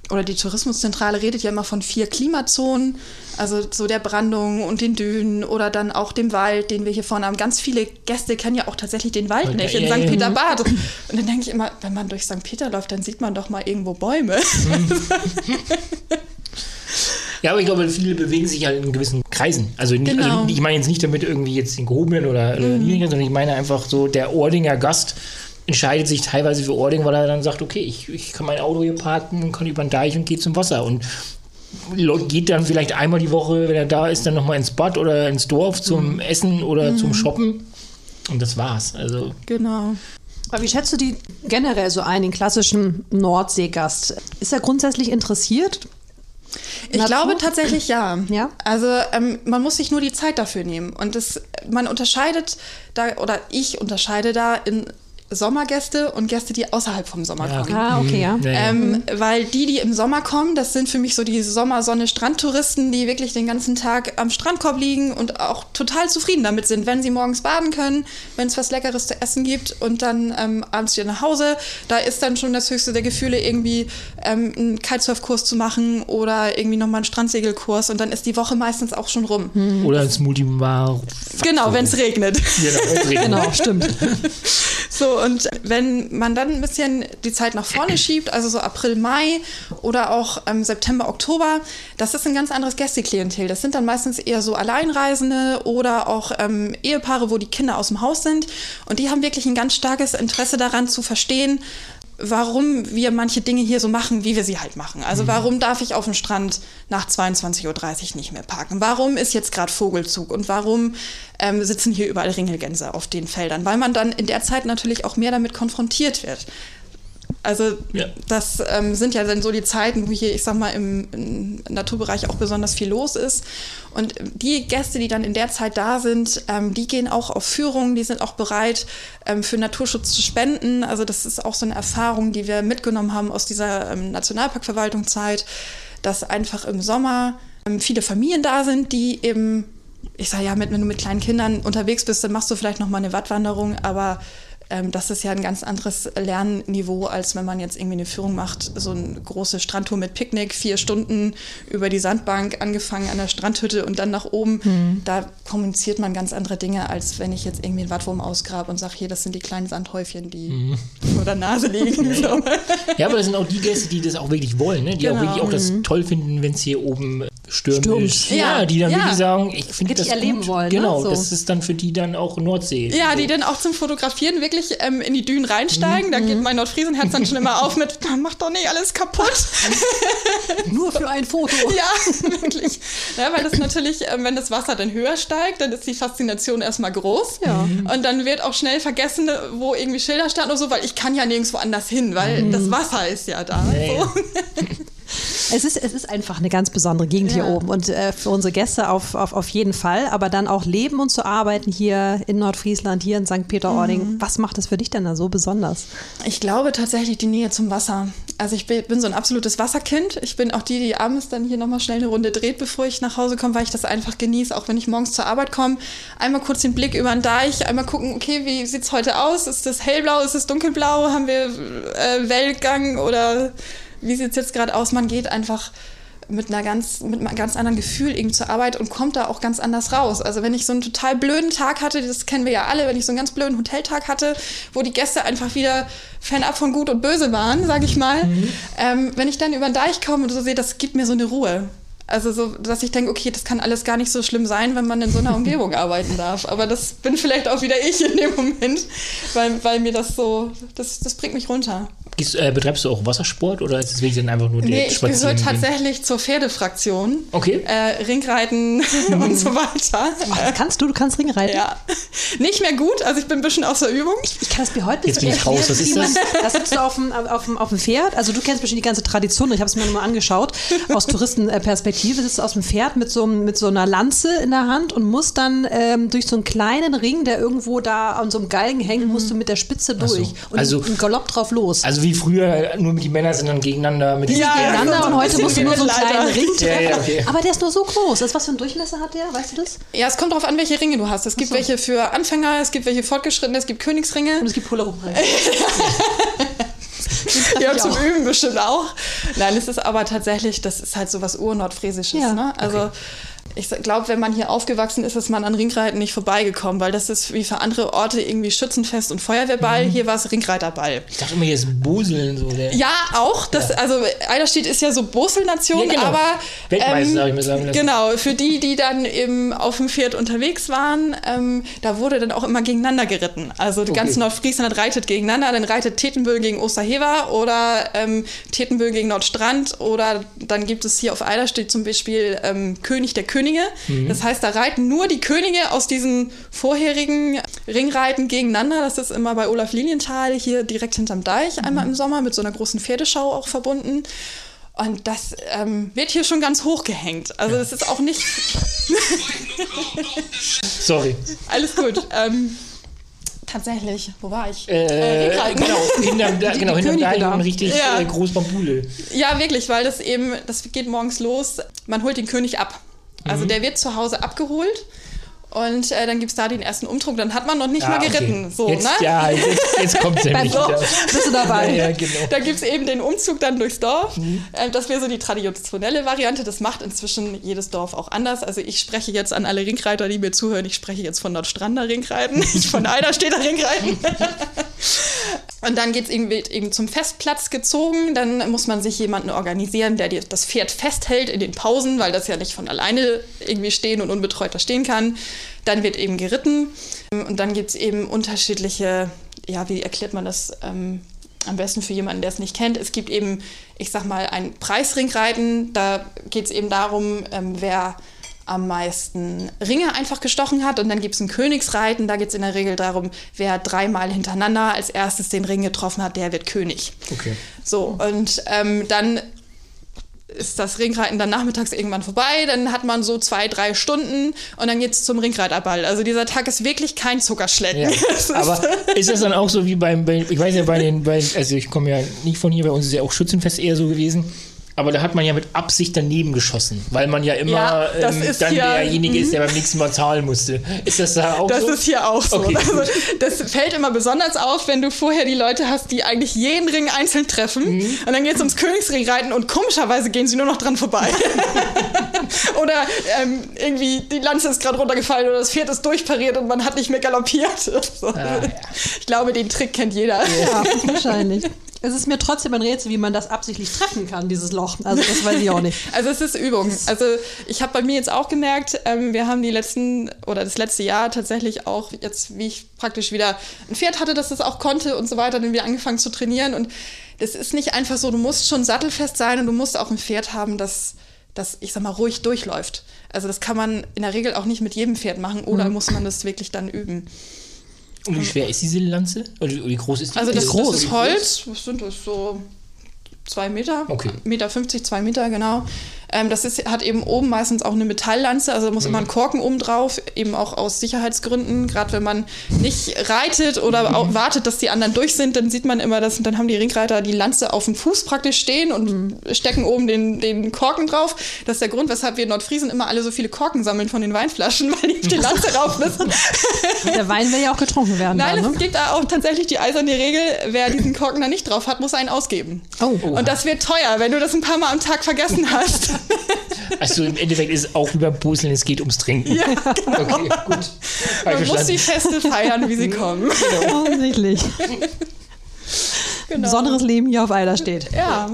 oder die Tourismuszentrale redet ja immer von vier Klimazonen, also so der Brandung und den Dünen oder dann auch dem Wald, den wir hier vorne haben. Ganz viele Gäste kennen ja auch tatsächlich den Wald Ja, nicht in St. ja. Peter-Bad. Und dann denke ich immer, wenn man durch St. Peter läuft, dann sieht man doch mal irgendwo Bäume. Ja, aber ich glaube, viele bewegen sich halt in gewissen Kreisen. Also, nicht, Genau. also ich meine jetzt nicht damit irgendwie jetzt den gehobenen oder, oder Mhm. niedrigen, sondern ich meine einfach so, der Ordinger Gast entscheidet sich teilweise für Ording, weil er dann sagt, okay, ich, ich kann mein Auto hier parken und kann über den Deich und gehe zum Wasser. Und geht dann vielleicht einmal die Woche, wenn er da ist, dann nochmal ins Bad oder ins Dorf zum Mhm. Essen oder zum Shoppen. Und das war's. Also, Genau. Aber wie schätzt du die generell so ein, den klassischen Nordseegast? Ist er grundsätzlich interessiert? Ich Natur? glaube tatsächlich ja. Ja? Also ähm, man muss sich nur die Zeit dafür nehmen. Und das, man unterscheidet da, oder ich unterscheide da in Sommergäste und Gäste, die außerhalb vom Sommer ja, kommen. Ah, okay, ja. Ähm, weil die, die im Sommer kommen, das sind für mich so die Sommersonne-Strandtouristen, die wirklich den ganzen Tag am Strandkorb liegen und auch total zufrieden damit sind, wenn sie morgens baden können, wenn es was Leckeres zu essen gibt und dann ähm, abends wieder nach Hause. Da ist dann schon das höchste der Gefühle, irgendwie ähm, einen Kitesurfkurs zu machen oder irgendwie nochmal einen Strandsegelkurs und dann ist die Woche meistens auch schon rum. Oder ins Multimar. Genau, wenn es regnet. Genau, regnet. Genau, stimmt. So, und wenn man dann ein bisschen die Zeit nach vorne schiebt, also so April, Mai oder auch ähm, September, Oktober, das ist ein ganz anderes Gästeklientel. Das sind dann meistens eher so Alleinreisende oder auch ähm, Ehepaare, wo die Kinder aus dem Haus sind. Und die haben wirklich ein ganz starkes Interesse daran zu verstehen, warum wir manche Dinge hier so machen, wie wir sie halt machen. Also mhm. warum darf ich auf dem Strand nach 22.30 Uhr nicht mehr parken? Warum ist jetzt gerade Vogelzug und warum ähm, sitzen hier überall Ringelgänse auf den Feldern? Weil man dann in der Zeit natürlich auch mehr damit konfrontiert wird. Also ja. das ähm, sind ja dann so die Zeiten, wo hier, ich sag mal, im, im, Naturbereich auch besonders viel los ist. Und die Gäste, die dann in der Zeit da sind, ähm, die gehen auch auf Führungen, die sind auch bereit, ähm, für Naturschutz zu spenden. Also das ist auch so eine Erfahrung, die wir mitgenommen haben aus dieser ähm, Nationalparkverwaltungszeit, dass einfach im Sommer ähm, viele Familien da sind, die eben ich sage ja, mit, wenn du mit kleinen Kindern unterwegs bist, dann machst du vielleicht noch mal eine Wattwanderung, aber ähm, das ist ja ein ganz anderes Lernniveau, als wenn man jetzt irgendwie eine Führung macht, so eine große Strandtour mit Picknick, vier Stunden über die Sandbank, angefangen an der Strandhütte und dann nach oben. Mhm. Da kommuniziert man ganz andere Dinge, als wenn ich jetzt irgendwie einen Wattwurm ausgrabe und sage, hier, das sind die kleinen Sandhäufchen, die mhm. vor der Nase liegen. so. Ja, aber das sind auch die Gäste, die das auch wirklich wollen, ne? die genau. auch wirklich auch das mhm. toll finden, wenn es hier oben stürmisch. Ja, ja, die dann ja. wirklich sagen, ich finde das erleben gut. wollen. Ne? Genau, ne? so. das ist dann für die dann auch Nordsee. Ja, so. die dann auch zum Fotografieren wirklich ähm, in die Dünen reinsteigen. Mhm. Da geht mein Nordfriesenherz dann schon immer auf mit, mach doch nicht alles kaputt. Nur für ein Foto. ja, wirklich. Ja, weil das natürlich, ähm, wenn das Wasser dann höher steigt, dann ist die Faszination erstmal groß. Ja. Mhm. Und dann wird auch schnell vergessen, wo irgendwie Schilder standen oder so, weil ich kann ja nirgendwo anders hin, weil mhm. das Wasser ist ja da. Nee. So. Es ist, es ist einfach eine ganz besondere Gegend ja. hier oben und äh, für unsere Gäste auf, auf, auf jeden Fall. Aber dann auch leben und zu arbeiten hier in Nordfriesland, hier in St. Peter-Ording. Mhm. Was macht das für dich denn da so besonders? Ich glaube tatsächlich die Nähe zum Wasser. Also ich bin, so ein absolutes Wasserkind. Ich bin auch die, die abends dann hier nochmal schnell eine Runde dreht, bevor ich nach Hause komme, weil ich das einfach genieße. Auch wenn ich morgens zur Arbeit komme, einmal kurz den Blick über den Deich, einmal gucken, okay, wie sieht es heute aus? Ist das hellblau, ist es dunkelblau? Haben wir äh, Weltgang oder wie sieht es jetzt gerade aus? Man geht einfach mit, einer ganz, mit einem ganz anderen Gefühl irgendwie zur Arbeit und kommt da auch ganz anders raus. Also wenn ich so einen total blöden Tag hatte, das kennen wir ja alle, wenn ich so einen ganz blöden Hoteltag hatte, wo die Gäste einfach wieder fernab von Gut und Böse waren, sage ich mal, mhm. ähm, wenn ich dann über den Deich komme und so sehe, das gibt mir so eine Ruhe. Also so, dass ich denke, okay, das kann alles gar nicht so schlimm sein, wenn man in so einer Umgebung arbeiten darf. Aber das bin vielleicht auch wieder ich in dem Moment, weil, weil mir das so, das, das bringt mich runter. Gehst, äh, betreibst du auch Wassersport oder ist es wirklich dann einfach nur der Nee, ich gehöre tatsächlich zur Pferdefraktion. Okay. Äh, Ringreiten und so weiter. Ach, kannst du? Du kannst Ringreiten? Ja. Nicht mehr gut, also ich bin ein bisschen außer Übung. Ich, ich kann das mir heute Jetzt bin ich raus, was ist das? Da sitzt du auf dem, auf, dem, auf dem Pferd, also du kennst bestimmt die ganze Tradition, ich habe es mir nochmal angeschaut, aus Touristenperspektive sitzt du aus dem Pferd mit so, mit so einer Lanze in der Hand und musst dann ähm, durch so einen kleinen Ring, der irgendwo da an so einem Galgen hängt, mhm. musst du mit der Spitze durch so. und also, einen Galopp drauf los. Also wie früher nur die Männer sind dann gegeneinander mit ja, gegeneinander und heute musst du nur so einen kleinen Ring treffen. Ja, ja, okay. Aber der ist nur so groß. Das, was für einen Durchmesser hat der? Weißt du das? Ja, es kommt darauf an, welche Ringe du hast. Es gibt so. welche für Anfänger, es gibt welche fortgeschrittene, es gibt Königsringe. Und es gibt Polaroid-Ringe. ja, zum auch. Üben bestimmt auch. Nein, es ist aber tatsächlich, das ist halt so was Urnordfriesisches. Ja. Ne? Also okay ich glaube, wenn man hier aufgewachsen ist, ist man an Ringreiten nicht vorbeigekommen, weil das ist wie für andere Orte irgendwie Schützenfest und Feuerwehrball. Mhm. Hier war es Ringreiterball. Ich dachte immer, hier ist Boseln so. Der ja, auch. Das, ja. Also Eiderstedt ist ja so Boselnation, ja, genau. aber Weltmeister, ähm, ich mir sagen lassen. Genau, für die, die dann eben auf dem Pferd unterwegs waren, ähm, da wurde dann auch immer gegeneinander geritten. Also okay. ganz Nordfriesland reitet gegeneinander, dann reitet Tetenböhl gegen Osterhever oder ähm, Tetenböhl gegen Nordstrand oder dann gibt es hier auf Eiderstedt zum Beispiel ähm, König der König Könige. Mhm. Das heißt, da reiten nur die Könige aus diesen vorherigen Ringreiten gegeneinander. Das ist immer bei Olaf Lilienthal hier direkt hinterm Deich, mhm. einmal im Sommer mit so einer großen Pferdeschau auch verbunden. Und das ähm, wird hier schon ganz hoch gehängt. Also es ist auch nicht. Sorry. Alles gut. Ähm, tatsächlich, wo war ich? Äh, äh, genau, hinterm, da, genau, hinterm richtig ja. äh, groß Bambule. Ja, wirklich, weil das eben, das geht morgens los. Man holt den König ab. Also mhm. der wird zu Hause abgeholt und äh, dann gibt es da den ersten Umdruck, dann hat man noch nicht ah, mal geritten. Okay. So, jetzt, ne? Ja, jetzt, jetzt kommt es nämlich so, Bist du dabei? Ja, ja, genau. Da gibt es eben den Umzug dann durchs Dorf. Mhm. Äh, das wäre so die traditionelle Variante. Das macht inzwischen jedes Dorf auch anders. Also ich spreche jetzt an alle Ringreiter, die mir zuhören. Ich spreche jetzt von Nordstrander Ringreiten, nicht von Eiderstädter Ringreiten. Und dann geht es eben, eben zum Festplatz gezogen. Dann muss man sich jemanden organisieren, der das Pferd festhält in den Pausen, weil das ja nicht von alleine irgendwie stehen und unbetreut da stehen kann. Dann wird eben geritten und dann gibt es eben unterschiedliche, ja, wie erklärt man das? Ähm, am besten für jemanden, der es nicht kennt. Es gibt eben, ich sag mal, ein Preisringreiten. Da geht es eben darum, ähm, wer am meisten Ringe einfach gestochen hat. Und dann gibt es ein Königsreiten. Da geht es in der Regel darum, wer dreimal hintereinander als erstes den Ring getroffen hat, der wird König. Okay. So, und ähm, dann ist das Ringreiten dann nachmittags irgendwann vorbei, dann hat man so zwei, drei Stunden und dann geht's zum Ringreiterball. Also dieser Tag ist wirklich kein Zuckerschlecken. Ja. Es Aber ist das dann auch so wie beim, bei, ich weiß ja, bei den, bei, also ich komme ja nicht von hier, bei uns ist ja auch Schützenfest eher so gewesen. Aber da hat man ja mit Absicht daneben geschossen, weil man ja immer Ja, das ähm, dann hier- derjenige ist, der beim nächsten Mal zahlen musste. Ist das da auch Das so? ist hier auch so. Okay, Also, das fällt immer besonders auf, wenn du vorher die Leute hast, die eigentlich jeden Ring einzeln treffen. Mhm. Und dann geht es ums Königsringreiten und komischerweise gehen sie nur noch dran vorbei. oder ähm, irgendwie die Lanze ist gerade runtergefallen oder das Pferd ist durchpariert und man hat nicht mehr galoppiert. So. Ah, ja. Ich glaube, den Trick kennt jeder. Ja, wahrscheinlich. Es ist mir trotzdem ein Rätsel, wie man das absichtlich treffen kann, dieses Loch. Also das weiß ich auch nicht. Also es ist Übung. Also ich habe bei mir jetzt auch gemerkt, ähm, wir haben die letzten oder das letzte Jahr tatsächlich auch jetzt, wie ich praktisch wieder ein Pferd hatte, das das auch konnte und so weiter, dann wieder angefangen zu trainieren. Und das ist nicht einfach so, du musst schon sattelfest sein und du musst auch ein Pferd haben, das, das ich sag mal, ruhig durchläuft. Also das kann man in der Regel auch nicht mit jedem Pferd machen oder muss man das wirklich dann üben. Und wie schwer ist diese Lanze? Oder wie groß ist die? Also das, Ist das groß? ist Holz, was sind das so? Zwei Meter, Okay. Meter 50, zwei Meter, genau. Ähm, das ist, hat eben oben meistens auch eine Metalllanze, also da muss immer Mhm. ein Korken oben drauf, eben auch aus Sicherheitsgründen. Gerade wenn man nicht reitet oder Mhm. auch wartet, dass die anderen durch sind, dann sieht man immer, dass dann haben die Ringreiter die Lanze auf dem Fuß praktisch stehen und Mhm. stecken oben den, den Korken drauf. Das ist der Grund, weshalb wir in Nordfriesen immer alle so viele Korken sammeln von den Weinflaschen, weil die auf die Lanze rauf müssen. Der Wein will ja auch getrunken werden. Nein, dann, es ne? gibt da auch tatsächlich die eiserne Regel, wer diesen Korken da nicht drauf hat, muss einen ausgeben. Oh. Und das wird teuer, wenn du das ein paar Mal am Tag vergessen hast. Also im Endeffekt ist es auch beim Puzzeln, es geht ums Trinken. ja, genau. Okay, gut. Man muss die. Feste feiern, wie sie kommen. Offensichtlich. Genau. Besonderes Leben hier auf Eider steht. Ja.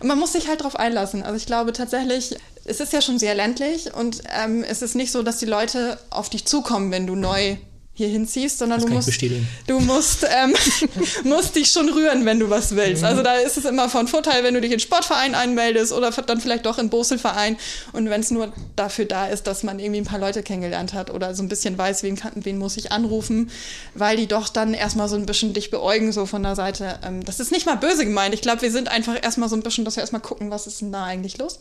Und man muss sich halt drauf einlassen. Also ich glaube tatsächlich, es ist ja schon sehr ländlich und ähm, es ist nicht so, dass die Leute auf dich zukommen, wenn du neu hier hinziehst, sondern du musst, du musst, ähm, musst dich schon rühren, wenn du was willst. Also da ist es immer von Vorteil, wenn du dich in Sportverein einmeldest oder dann vielleicht doch in Boselverein und wenn es nur dafür da ist, dass man irgendwie ein paar Leute kennengelernt hat oder so ein bisschen weiß, wen, kann, wen muss ich anrufen, weil die doch dann erstmal so ein bisschen dich beäugen, so von der Seite. Ähm, das ist nicht mal böse gemeint. Ich glaube, wir sind einfach erstmal so ein bisschen, dass wir erstmal gucken, was ist denn da eigentlich los.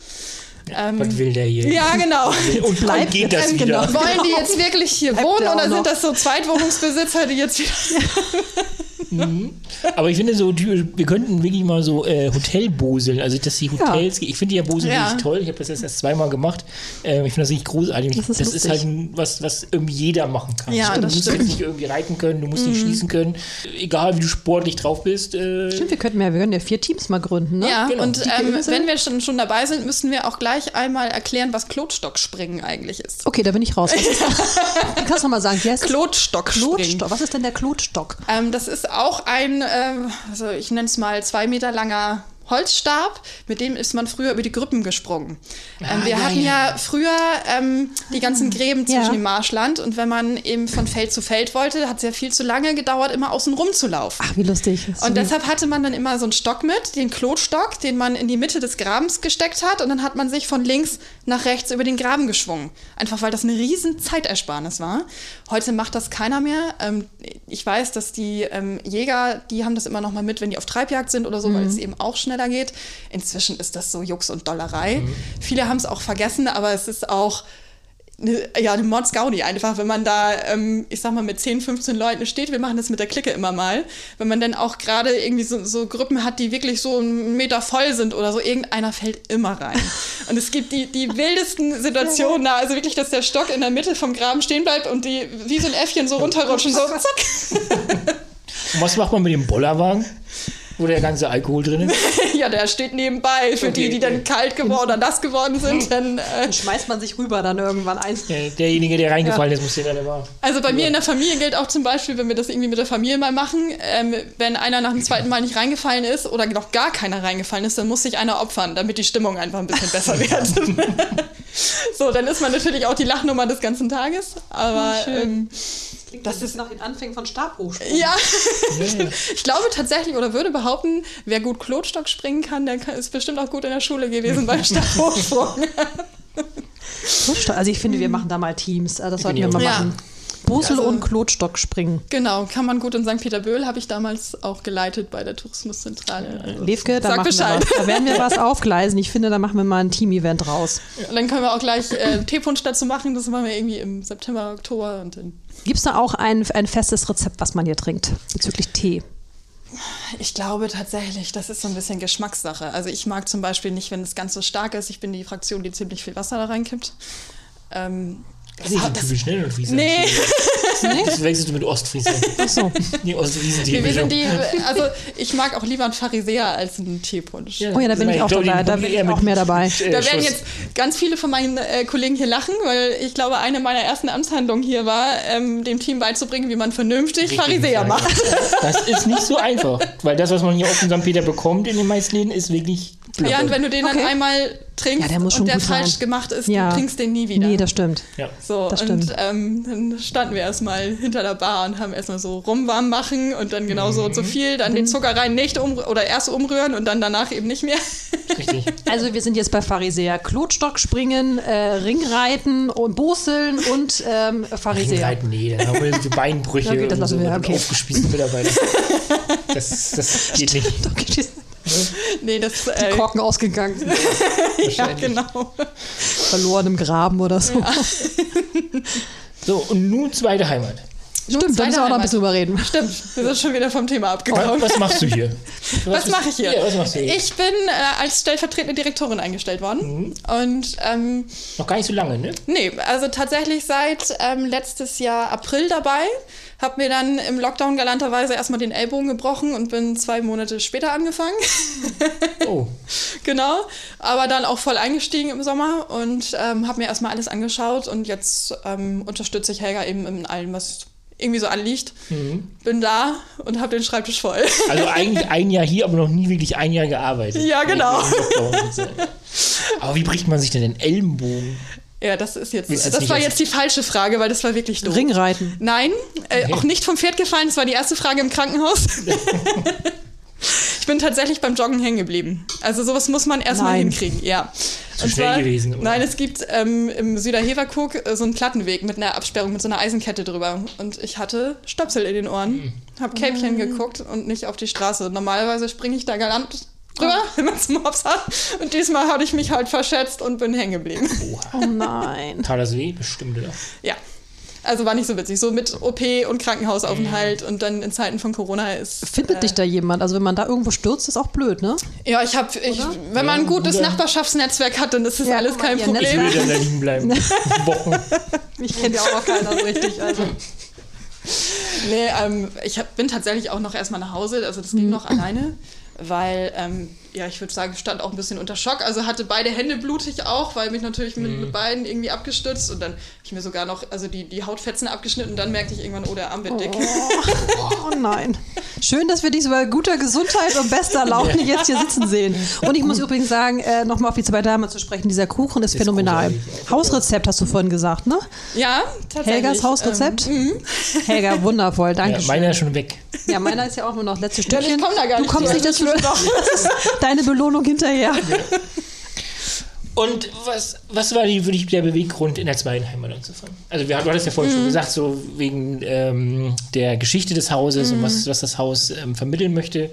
Ähm, Was will der hier? ja, genau. Und bleibt geht das Ähm, wieder. genau. Wollen die jetzt wirklich hier Bleibt wohnen oder sind das so Zweitwohnungsbesitzer, die jetzt wieder. Aber ich finde so, typisch, wir könnten wirklich mal so äh, Hotelboseln, also dass die Hotels, ich finde ja Boseln Ja. wirklich toll, ich habe das jetzt erst zweimal gemacht, ähm, ich finde das richtig großartig. Das ist das ist halt ein, was, was irgendwie jeder machen kann. Ja, du das musst stimmt. jetzt nicht irgendwie reiten können, du musst nicht schießen können, egal wie du sportlich drauf bist. Äh, Stimmt, wir könnten ja, wir können ja vier Teams mal gründen, ne? Ja, Genau. und ähm, wenn wir schon, schon dabei sind, müssen wir auch gleich einmal erklären, was Klotstockspringen eigentlich ist. Okay, da bin ich raus. Was ist das? Du kannst noch mal sagen, das? Klotstockspringen. Klotstock. Was ist denn der Klotstock? Ähm, das ist auch ein, ähm, also ich nenne es mal zwei Meter langer Holzstab, mit dem ist man früher über die Grüppen gesprungen. Ähm, Ah, wir ja, hatten ja. ja, früher ähm, die ganzen Gräben Ja. zwischen dem Marschland und wenn man eben von Feld zu Feld wollte, hat es ja viel zu lange gedauert, immer außen rum zu laufen. Ach, wie lustig. Und wie- deshalb hatte man dann immer so einen Stock mit, den Klotstock, den man in die Mitte des Grabens gesteckt hat und dann hat man sich von links nach rechts über den Graben geschwungen. Einfach weil das eine riesen Zeitersparnis war. Heute macht das keiner mehr. Ähm, ich weiß, dass die ähm, Jäger, die haben das immer noch mal mit, wenn die auf Treibjagd sind oder so, weil es eben auch schneller geht. Inzwischen ist das so Jux und Dollerei. Viele haben es auch vergessen, aber es ist auch eine, ja, eine Mordsgaudi einfach, wenn man da, ähm, ich sag mal, mit 10, 15 Leuten steht. Wir machen das mit der Clique immer mal. Wenn man dann auch gerade irgendwie so, so Gruppen hat, die wirklich so einen Meter voll sind oder so, irgendeiner fällt immer rein. Und es gibt die, die wildesten Situationen da, also wirklich, dass der Stock in der Mitte vom Graben stehen bleibt und die wie so ein Äffchen so runterrutschen, so zack. und was macht man mit dem Bollerwagen, wo der ganze Alkohol drin ist? ja, der steht nebenbei. Für Okay, die, die dann okay. kalt geworden oder nass geworden sind, dann äh, Dann schmeißt man sich rüber dann irgendwann ein. Der- Derjenige, der reingefallen ist, muss den dann immer. Also bei mir in der Familie gilt auch zum Beispiel, wenn wir das irgendwie mit der Familie mal machen, ähm, wenn einer nach dem zweiten Mal nicht reingefallen ist oder noch gar keiner reingefallen ist, dann muss sich einer opfern, damit die Stimmung einfach ein bisschen besser wird. so, dann ist man natürlich auch die Lachnummer des ganzen Tages. Aber ähm, Klingt das ist nach den Anfängen von Stabhochsprung. Ja, Ja, ja. ich glaube tatsächlich oder würde behaupten, wer gut Klotstock springen kann, der kann- ist bestimmt auch gut in der Schule gewesen beim Stabhochsprung. Also ich finde, wir machen da mal Teams. Äh, Das sollten wir mal ja- machen. Brusel Also- und Klotstock springen. genau, kann man gut in St. Peter-Böhl, habe ich damals auch geleitet bei der Tourismuszentrale. Also, Levke, da, Sag machen wir Bescheid. was. da werden wir was aufgleisen. Ich finde, da machen wir mal ein Team-Event raus. Und dann können wir auch gleich äh, Teepunsch dazu machen. Das machen wir irgendwie im September, Oktober und dann. Gibt es da auch ein, ein festes Rezept, was man hier trinkt bezüglich Tee? Ich glaube tatsächlich, das ist so ein bisschen Geschmackssache. Also ich mag zum Beispiel nicht, wenn es ganz so stark ist. Ich bin die Fraktion, die ziemlich viel Wasser da reinkippt. Ähm, Das ist nicht typisch, ne? Nordfriesen. nee, Das wechselst du mit Ostfriesen. Achso. Die Ostfriesen wir, wir sind die, also ich mag auch lieber einen Pharisäer als einen Teepunsch. Oh ja, da bin ich auch dabei. Da bin ich auch mehr dabei. Da werden jetzt ganz viele von meinen äh, Kollegen hier lachen, weil ich glaube, eine meiner ersten Amtshandlungen hier war, ähm, dem Team beizubringen, wie man vernünftig Pharisäer macht. Das ist nicht so einfach, weil das, was man hier auf dem St. Peter bekommt in den meisten Läden, ist wirklich blöd. Ja, und wenn du den Okay. dann einmal trinkst Ja, der muss schon und der falsch sein. gemacht ist, Ja. du trinkst den nie wieder. Nee, das stimmt. ja. So, Das und stimmt. ähm, dann standen wir erstmal hinter der Bar und haben erstmal so rumwarm machen und dann genauso und so viel, dann den Zucker rein nicht um oder erst umrühren und dann danach eben nicht mehr. Richtig. Also wir sind jetzt bei Pharisäer. Klotstock springen, äh, Ringreiten und Boseln und ähm, Pharisäer. Reiten, nee, dann haben wir so Beinbrüche Okay, das und lassen so wir, okay. aufgespießten Mitarbeiter. Das, das geht nicht. Die nee, das äh, Korken ausgegangen, ja, genau. verloren im Graben oder so. So, und nun zweite Heimat. Stimmt, da müssen wir auch noch ein bisschen drüber reden. Stimmt, wir sind schon wieder vom Thema abgekommen. was machst du hier? Was mache ich hier? Ja, was machst du hier? Ich bin äh, als stellvertretende Direktorin eingestellt worden. Und ähm, Noch gar nicht so lange, ne? nee, also tatsächlich seit ähm, letztes Jahr April dabei. Hab mir dann im Lockdown galanterweise erstmal den Ellbogen gebrochen und bin zwei Monate später angefangen. Oh, genau. Aber dann auch voll eingestiegen im Sommer und ähm, habe mir erstmal alles angeschaut und jetzt ähm, unterstütze ich Helga eben in allem, was irgendwie so anliegt. Bin da und habe den Schreibtisch voll. also eigentlich ein Jahr hier, aber noch nie wirklich ein Jahr gearbeitet. Ja, genau. Aber wie bricht man sich denn den Ellenbogen? Ja, das ist jetzt, Ist jetzt das war jetzt- jetzt die falsche Frage, weil das war wirklich doof. Ringreiten. Nein, äh, Okay. auch nicht vom Pferd gefallen. Das war die erste Frage im Krankenhaus. ich bin tatsächlich beim Joggen hängen geblieben. Also sowas muss man erstmal hinkriegen, ja. Zu schnell gewesen, oder? Nein, es gibt ähm, im Süderheverkug äh, so einen Plattenweg mit einer Absperrung, mit so einer Eisenkette drüber. Und ich hatte Stöpsel in den Ohren, hab Kälbchen geguckt und nicht auf die Straße. Normalerweise springe ich da galant drüber, wenn man es Mops hat. Und diesmal hatte ich mich halt verschätzt und bin hängen geblieben. Oh nein. Tat das weh? Bestimmt, oder? Ja. Also war nicht so witzig. So mit OP und Krankenhausaufenthalt und dann in Zeiten von Corona ist. Findet äh, dich da jemand? Also wenn man da irgendwo stürzt, ist auch blöd, ne? Ja, ich habe, wenn man ein gutes Oder? Nachbarschaftsnetzwerk hat, dann ist das Ja, alles kein Problem. Ich würde da liegen bleiben. Wochen. Mich kennt ja auch noch keiner so richtig. Also. Nee, ähm, ich hab, bin tatsächlich auch noch erstmal nach Hause, also das ging noch alleine, weil, ähm, ja, ich würde sagen, stand auch ein bisschen unter Schock. Also hatte beide Hände blutig auch, weil mich natürlich mit, mit beiden irgendwie abgestützt und dann habe ich mir sogar noch, also die, die Hautfetzen abgeschnitten und dann merkte ich irgendwann, oh, der Arm wird dick. Oh nein. Schön, dass wir dich so bei guter Gesundheit und bester Laune jetzt hier sitzen sehen. Und ich muss übrigens sagen, äh, nochmal auf die zweite Dame zu sprechen, dieser Kuchen ist, phänomenal. großartig. Hausrezept hast du vorhin gesagt, ne? Ja, tatsächlich. Helgas Hausrezept? Ähm, Helga, wundervoll, danke Ja, meiner ist schon weg. Ja, meiner ist ja auch nur noch letzte ich Stückchen. komm da gar du nicht kommst zu. nicht dazu. Das deine Belohnung hinterher. Und was, was war die, wirklich der Beweggrund, in der zweiten Heimat anzufangen? Also wir, du hattest ja vorhin schon gesagt, so wegen ähm, der Geschichte des Hauses und was, was das Haus ähm, vermitteln möchte.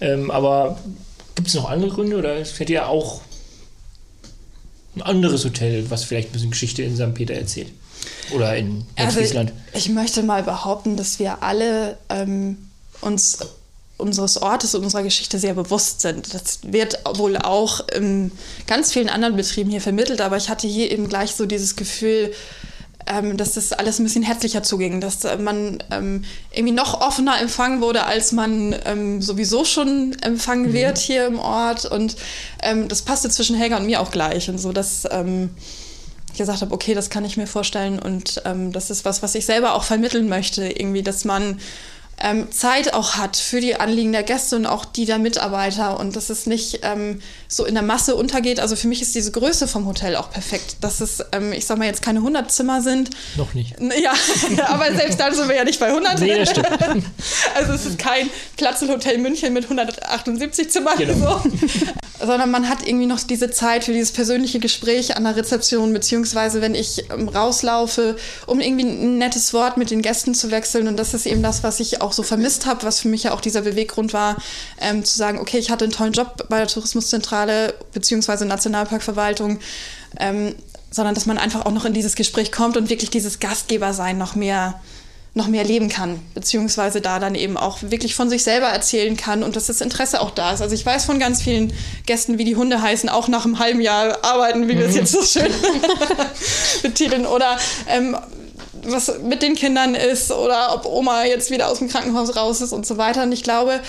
Ähm, aber gibt es noch andere Gründe oder hättet ihr auch ein anderes Hotel, was vielleicht ein bisschen Geschichte in St. Peter erzählt? Oder in Also, Nordfriesland? ich möchte mal behaupten, dass wir alle ähm, uns unseres Ortes und unserer Geschichte sehr bewusst sind. Das wird wohl auch in ganz vielen anderen Betrieben hier vermittelt, aber ich hatte hier eben gleich so dieses Gefühl, ähm, dass das alles ein bisschen herzlicher zuging, dass äh, man ähm, irgendwie noch offener empfangen wurde, als man ähm, sowieso schon empfangen wird hier im Ort. Und das passte zwischen Helga und mir auch gleich. Und so, dass ich gesagt habe, okay, das kann ich mir vorstellen und das ist was, was ich selber auch vermitteln möchte, irgendwie, dass man ähm, Zeit auch hat für die Anliegen der Gäste und auch die der Mitarbeiter und dass es nicht ähm, so in der Masse untergeht. Also für mich ist diese Größe vom Hotel auch perfekt, dass es, ähm, ich sag mal, jetzt keine 100 Zimmer sind. Noch nicht. Ja, aber selbst dann sind wir ja nicht bei 100. Nee, das stimmt. Also es ist kein Platzelhotel München mit 178 Zimmern, Genau. so. sondern man hat irgendwie noch diese Zeit für dieses persönliche Gespräch an der Rezeption, beziehungsweise wenn ich ähm, rauslaufe, um irgendwie ein nettes Wort mit den Gästen zu wechseln. Und das ist eben das, was ich auch so vermisst habe, was für mich ja auch dieser Beweggrund war, ähm, zu sagen, okay, ich hatte einen tollen Job bei der Tourismuszentrale, beziehungsweise Nationalparkverwaltung. Ähm, sondern dass man einfach auch noch in dieses Gespräch kommt und wirklich dieses Gastgebersein noch mehr noch mehr leben kann, beziehungsweise da dann eben auch wirklich von sich selber erzählen kann und dass das Interesse auch da ist. Also ich weiß von ganz vielen Gästen, wie die Hunde heißen, auch nach einem halben Jahr arbeiten, wie wir es jetzt so schön betiteln, oder ähm, was mit den Kindern ist oder ob Oma jetzt wieder aus dem Krankenhaus raus ist und so weiter. Und ich glaube,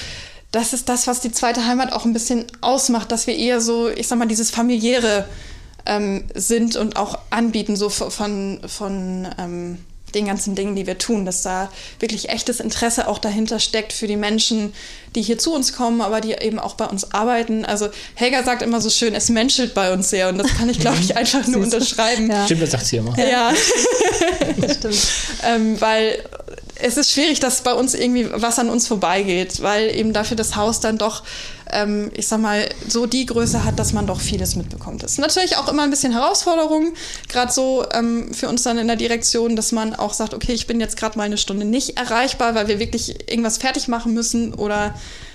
das ist das, was die zweite Heimat auch ein bisschen ausmacht, dass wir eher so, ich sag mal, dieses familiäre ähm, sind und auch anbieten, so von, von ähm, den ganzen Dingen, die wir tun, dass da wirklich echtes Interesse auch dahinter steckt für die Menschen, die hier zu uns kommen, aber die eben auch bei uns arbeiten. Also Helga sagt immer so schön, es menschelt bei uns sehr und das kann ich, glaube ich, einfach nur unterschreiben. Ja. Stimmt, das sagt sie immer. Ja, Das stimmt. ähm, weil es ist schwierig, dass bei uns irgendwie was an uns vorbeigeht, weil eben dafür das Haus dann doch, ähm, ich sag mal, so die Größe hat, dass man doch vieles mitbekommt. Das ist natürlich auch immer ein bisschen Herausforderung, gerade so ähm, für uns dann in der Direktion, dass man auch sagt, okay, ich bin jetzt gerade mal eine Stunde nicht erreichbar, weil wir wirklich irgendwas fertig machen müssen oder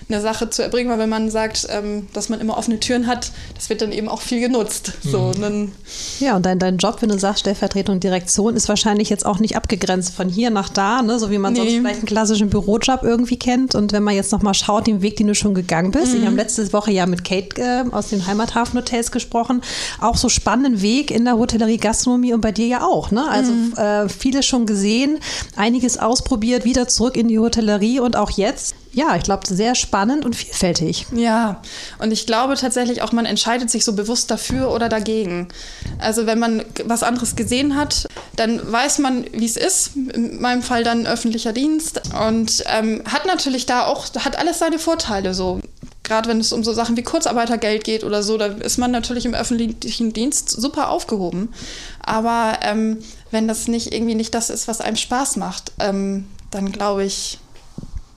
eine Sache zu erbringen, weil wenn man sagt, ähm, dass man immer offene Türen hat, das wird dann eben auch viel genutzt. So, und dann Ja, und dein, dein Job, wenn du sagst Stellvertretung Direktion, ist wahrscheinlich jetzt auch nicht abgegrenzt von hier nach da, ne? so wie man Nee. sonst vielleicht einen klassischen Bürojob irgendwie kennt. Und wenn man jetzt nochmal schaut, den Weg, den du schon gegangen bist. Ich habe letzte Woche ja mit Kate äh, aus den Heimathafenhotels gesprochen. Auch so spannenden Weg in der Hotellerie, Gastronomie und bei dir ja auch. Ne? Also äh, vieles schon gesehen, einiges ausprobiert, wieder zurück in die Hotellerie und auch jetzt. Ja, ich glaube, sehr spannend und vielfältig. Ja, und ich glaube tatsächlich auch, man entscheidet sich so bewusst dafür oder dagegen. Also wenn man was anderes gesehen hat, dann weiß man, wie es ist. In meinem Fall dann öffentlicher Dienst und ähm, hat natürlich da auch, hat alles seine Vorteile so. Gerade wenn es um so Sachen wie Kurzarbeitergeld geht oder so, da ist man natürlich im öffentlichen Dienst super aufgehoben. Aber ähm, wenn das nicht irgendwie nicht das ist, was einem Spaß macht, ähm, dann glaube ich,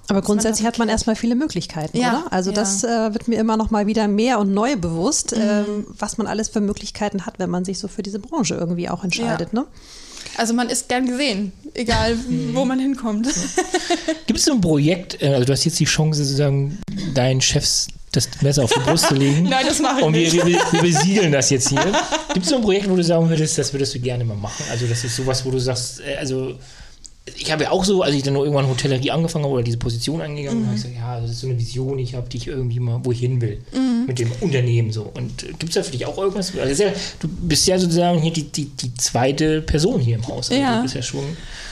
Aber man grundsätzlich das hat man erstmal viele Möglichkeiten, Ja, oder? Also ja. das äh, wird mir immer noch mal wieder mehr und neu bewusst, Mhm. ähm, was man alles für Möglichkeiten hat, wenn man sich so für diese Branche irgendwie auch entscheidet. Ne? Also man ist gern gesehen, egal wo man hinkommt. Gibt es so ein Projekt, äh, also du hast jetzt die Chance, sozusagen deinen Chefs das Messer auf die Brust zu legen. Nein, das mache ich Und wir, nicht. wir, wir besiedeln das jetzt hier. Gibt es so ein Projekt, wo du sagen würdest, das würdest du gerne mal machen? Also das ist sowas, wo du sagst, äh, also ich habe ja auch so, als ich dann nur irgendwann Hotellerie angefangen habe oder diese Position angegangen habe, habe ich gesagt, ja, das ist so eine Vision, die ich habe, die ich irgendwie mal, wo ich hin will mit dem Unternehmen so. Und äh, gibt es da für dich auch irgendwas? Also ja, du bist ja sozusagen hier die, die, die zweite Person hier im Haus. Also Ja. du bist ja schon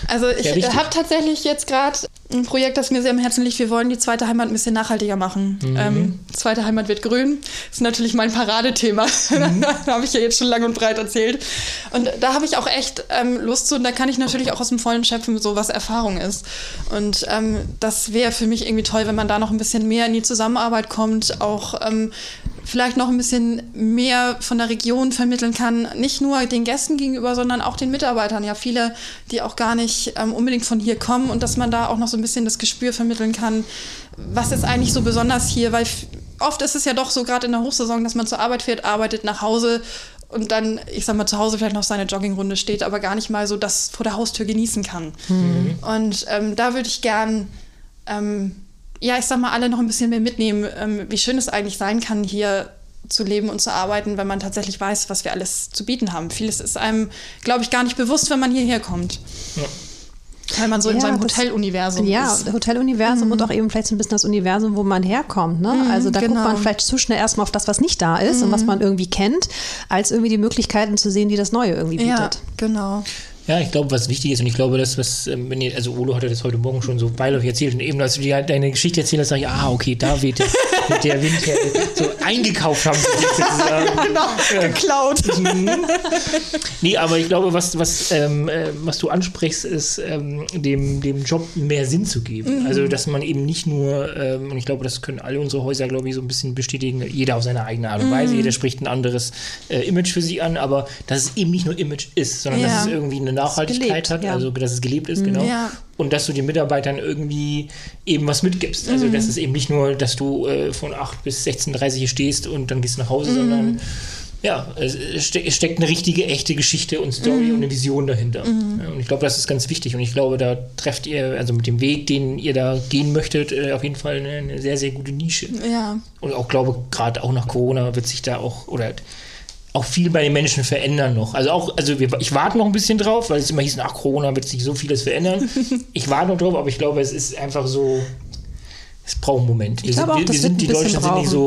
Also ich habe tatsächlich jetzt gerade ein Projekt, das mir sehr am Herzen liegt. Wir wollen die zweite Heimat ein bisschen nachhaltiger machen. Ähm, zweite Heimat wird grün. Das ist natürlich mein Paradethema. da habe ich ja jetzt schon lang und breit erzählt. Und da habe ich auch echt ähm, Lust zu. Und da kann ich natürlich auch aus dem Vollen schöpfen, so was Erfahrung ist. Und ähm, das wäre für mich irgendwie toll, wenn man da noch ein bisschen mehr in die Zusammenarbeit kommt, auch ähm, vielleicht noch ein bisschen mehr von der Region vermitteln kann, nicht nur den Gästen gegenüber, sondern auch den Mitarbeitern. Ja, viele, die auch gar nicht ähm, unbedingt von hier kommen und dass man da auch noch so ein bisschen das Gespür vermitteln kann, was ist eigentlich so besonders hier, weil oft ist es ja doch so, gerade in der Hochsaison, dass man zur Arbeit fährt, arbeitet nach Hause und dann, ich sag mal, zu Hause vielleicht noch seine Joggingrunde steht, aber gar nicht mal so das vor der Haustür genießen kann. Und ähm, da würde ich gern ähm, ja, ich sag mal, alle noch ein bisschen mehr mitnehmen, ähm, wie schön es eigentlich sein kann, hier zu leben und zu arbeiten, wenn man tatsächlich weiß, was wir alles zu bieten haben. Vieles ist einem, glaube ich, gar nicht bewusst, wenn man hierher kommt. Weil man so in Ja, seinem das- Hoteluniversum Ja, ist. Hoteluniversum und auch eben vielleicht so ein bisschen das Universum, wo man herkommt. Ne? also da guckt genau. man vielleicht zu schnell erstmal auf das, was nicht da ist und was man irgendwie kennt, als irgendwie die Möglichkeiten zu sehen, die das Neue irgendwie Ja, bietet. genau. Ja, ich glaube, was wichtig ist, und ich glaube, das, was, ähm, wenn ihr, also Olo hatte das heute Morgen schon so beiläufig erzählt, und eben, als du dir deine Geschichte erzählt hast, sag ich, ah, okay, da weht mit der Windherde so eingekauft haben. genau, ja. geklaut. nee, aber ich glaube, was, was, ähm, äh, was du ansprichst, ist, ähm, dem, dem Job mehr Sinn zu geben. Mhm. Also, dass man eben nicht nur, ähm, und ich glaube, das können alle unsere Häuser, glaube ich, so ein bisschen bestätigen, jeder auf seine eigene Art und Weise, mhm. jeder spricht ein anderes äh, Image für sich an, aber dass es eben nicht nur Image ist, sondern ja. dass es irgendwie eine Nachhaltigkeit gelebt, hat, also dass es gelebt ist, mhm. genau. Und dass du den Mitarbeitern irgendwie eben was mitgibst. Also, mhm. dass es eben nicht nur, dass du äh, von 8 bis 16.30 Uhr stehst und dann gehst du nach Hause, sondern ja, es steckt eine richtige, echte Geschichte und Story mhm. und eine Vision dahinter. Mhm. Ja, und ich glaube, das ist ganz wichtig. Und ich glaube, da trefft ihr, also mit dem Weg, den ihr da gehen möchtet, äh, auf jeden Fall eine, eine, sehr, sehr gute Nische. Ja. Und auch glaube, gerade auch nach Corona wird sich da auch, oder auch viel bei den Menschen verändern noch. Also auch, also wir, ich warte noch ein bisschen drauf, weil es immer hieß, nach Corona wird sich so vieles verändern. ich warte noch drauf, aber ich glaube, es ist einfach so, es braucht einen Moment. Wir, sind, auch, wir, wir sind die Deutschen sind nicht so,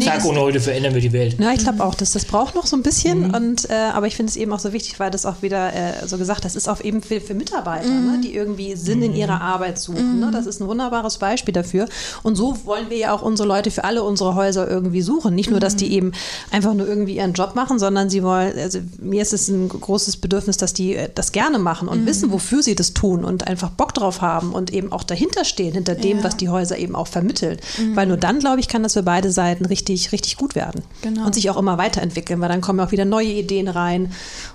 zack, und heute verändern wir die Welt. Ja, ich glaube auch, dass das braucht noch so ein bisschen. Mhm. Und, äh, aber ich finde es eben auch so wichtig, weil das auch wieder äh, so gesagt, das ist auch eben für, für Mitarbeiter, ne, mhm. ne, die irgendwie Sinn mhm. in ihrer Arbeit suchen. Ne? Mhm. Das ist ein wunderbares Beispiel dafür. Und so wollen wir ja auch unsere Leute für alle unsere Häuser irgendwie suchen. Nicht nur, dass die mhm. eben einfach nur irgendwie ihren Job machen, sondern sie wollen, also mir ist es ein großes Bedürfnis, dass die äh, das gerne machen und mhm. wissen, wofür sie das tun und einfach Bock drauf haben und eben auch dahinter stehen, hinter dem, ja. was die Häuser eben auch vermitteln. Mhm. Weil nur dann, glaube ich, kann das für beide Seiten richtig, richtig gut werden. Genau. Und sich auch immer weiterentwickeln, weil dann kommen auch wieder neue Ideen rein.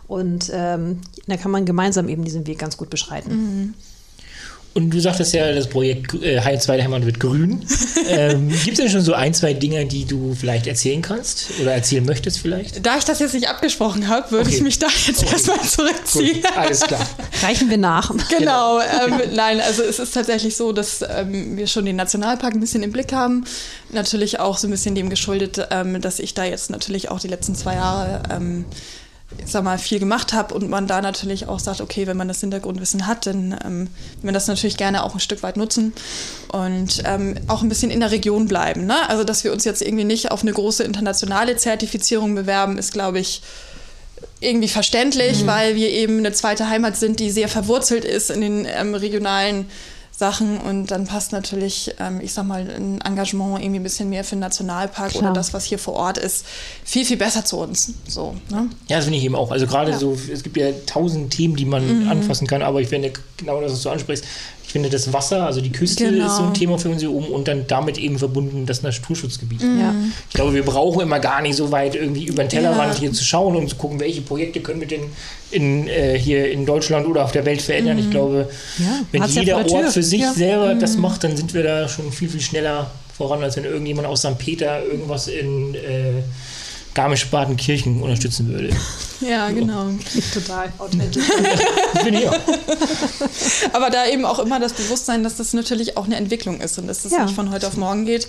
Und ähm, da kann man gemeinsam eben diesen Weg ganz gut beschreiten. Mhm. Und du sagtest ja, das Projekt äh, Heil 2 Heimat wird grün. ähm, Gibt es denn schon so ein, zwei Dinge, die du vielleicht erzählen kannst oder erzählen möchtest vielleicht? Da ich das jetzt nicht abgesprochen habe, würde okay. ich mich da jetzt okay. erstmal zurückziehen. Gut. Alles klar. Reichen wir nach. Genau. Ähm, nein, also es ist tatsächlich so, dass ähm, wir schon den Nationalpark ein bisschen im Blick haben. Natürlich auch so ein bisschen dem geschuldet, ähm, dass ich da jetzt natürlich auch die letzten zwei Jahre ähm, sag mal, viel gemacht habe und man da natürlich auch sagt, okay, wenn man das Hintergrundwissen hat, dann ähm, will man das natürlich gerne auch ein Stück weit nutzen und ähm, auch ein bisschen in der Region bleiben. Ne? Also, dass wir uns jetzt irgendwie nicht auf eine große internationale Zertifizierung bewerben, ist, glaube ich, irgendwie verständlich, mhm. weil wir eben eine zweite Heimat sind, die sehr verwurzelt ist in den ähm, regionalen Sachen und dann passt natürlich, ähm, ich sag mal, ein Engagement irgendwie ein bisschen mehr für den Nationalpark Klar. oder das, was hier vor Ort ist, viel, viel besser zu uns. So, ne? Ja, das finde ich eben auch. Also gerade ja. so, es gibt ja tausend Themen, die man mhm. anfassen kann, aber ich finde genau das, was du ansprichst, ich finde das Wasser, also die Küste genau. ist so ein Thema für uns hier oben und dann damit eben verbunden das Naturschutzgebiet. Mhm. Ich glaube, wir brauchen immer gar nicht so weit irgendwie über den Tellerrand ja. hier zu schauen und zu gucken, welche Projekte können wir denn in, äh, hier in Deutschland oder auf der Welt verändern. Mhm. Ich glaube, ja. wenn Hat's jeder ja Ort für sich selber mhm. das macht, dann sind wir da schon viel, viel schneller voran, als wenn irgendjemand aus St. Peter irgendwas in äh, Garmisch-Partenkirchen unterstützen würde. Ja, genau. Total authentisch. Bin ich auch. Aber da eben auch immer das Bewusstsein, dass das natürlich auch eine Entwicklung ist und dass das ja. nicht von heute auf morgen geht.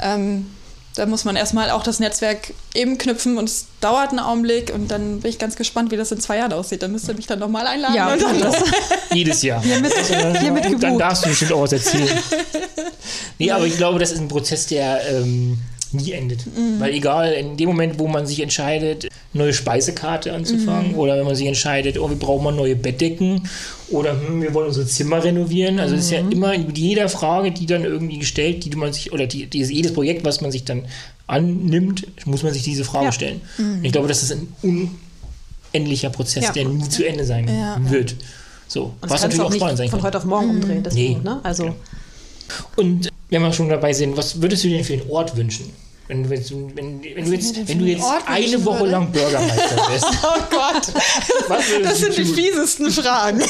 Ähm, da muss man erstmal auch das Netzwerk eben knüpfen und es dauert einen Augenblick und dann bin ich ganz gespannt, wie das in zwei Jahren aussieht. Dann müsst ihr mich dann nochmal einladen. Ja, und dann das. Jedes Jahr. Hiermit, hiermit gebucht. Dann darfst du bestimmt auch was erzählen. Nee, aber ich glaube, das ist ein Prozess, der ähm, nie endet. Mhm. Weil egal, in dem Moment, wo man sich entscheidet, neue Speisekarte anzufangen mhm. oder wenn man sich entscheidet, oh, wir brauchen mal neue Bettdecken oder hm, wir wollen unsere Zimmer renovieren. Also es ist ja mhm. immer mit jeder Frage, die dann irgendwie gestellt, die man sich, oder die, die, jedes Projekt, was man sich dann annimmt, muss man sich diese Frage ja. stellen. Mhm. Ich glaube, das ist ein unendlicher Prozess, ja. der nie zu Ende sein ja. wird. So, was natürlich auch, auch spannend sein kann. Von heute auf morgen umdrehen, das nee. Punkt, ne? Also. Und wenn wir schon dabei sind, was würdest du dir für den Ort wünschen? Wenn du, wenn, wenn, wenn du jetzt, wenn du jetzt eine Woche würde? lang Bürgermeister wärst. oh Gott. das sind die fiesesten Fragen.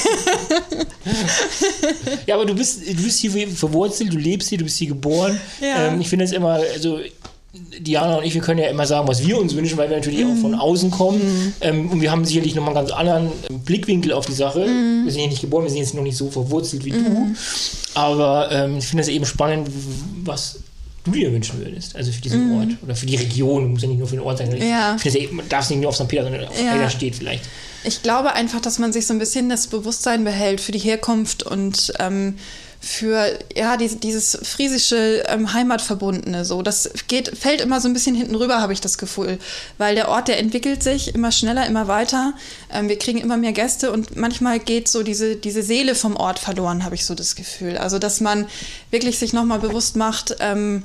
ja, aber du bist, du bist hier verwurzelt, du lebst hier, du bist hier geboren. Ja. Ähm, ich finde es immer, also Diana und ich, wir können ja immer sagen, was wir uns wünschen, weil wir natürlich mhm. auch von außen kommen. Mhm. Ähm, und wir haben sicherlich nochmal einen ganz anderen Blickwinkel auf die Sache. Mhm. Wir sind hier nicht geboren, wir sind jetzt noch nicht so verwurzelt wie du. Mhm. Aber ähm, ich finde es eben spannend, was du dir wünschen würdest, also für diesen mm. Ort oder für die Region, muss ja nicht nur für den Ort sein. Ja. Man darf es nicht nur auf St. Peter, sondern auf ja. steht vielleicht. Ich glaube einfach, dass man sich so ein bisschen das Bewusstsein behält für die Herkunft und ähm, für ja die, dieses friesische ähm, Heimatverbundene so. Das geht fällt immer so ein bisschen hinten rüber habe ich das Gefühl. Weil der Ort der entwickelt sich immer schneller immer weiter. Ähm, wir kriegen immer mehr Gäste und manchmal geht so diese diese Seele vom Ort verloren habe ich so das Gefühl. Also dass man wirklich sich noch mal bewusst macht ähm,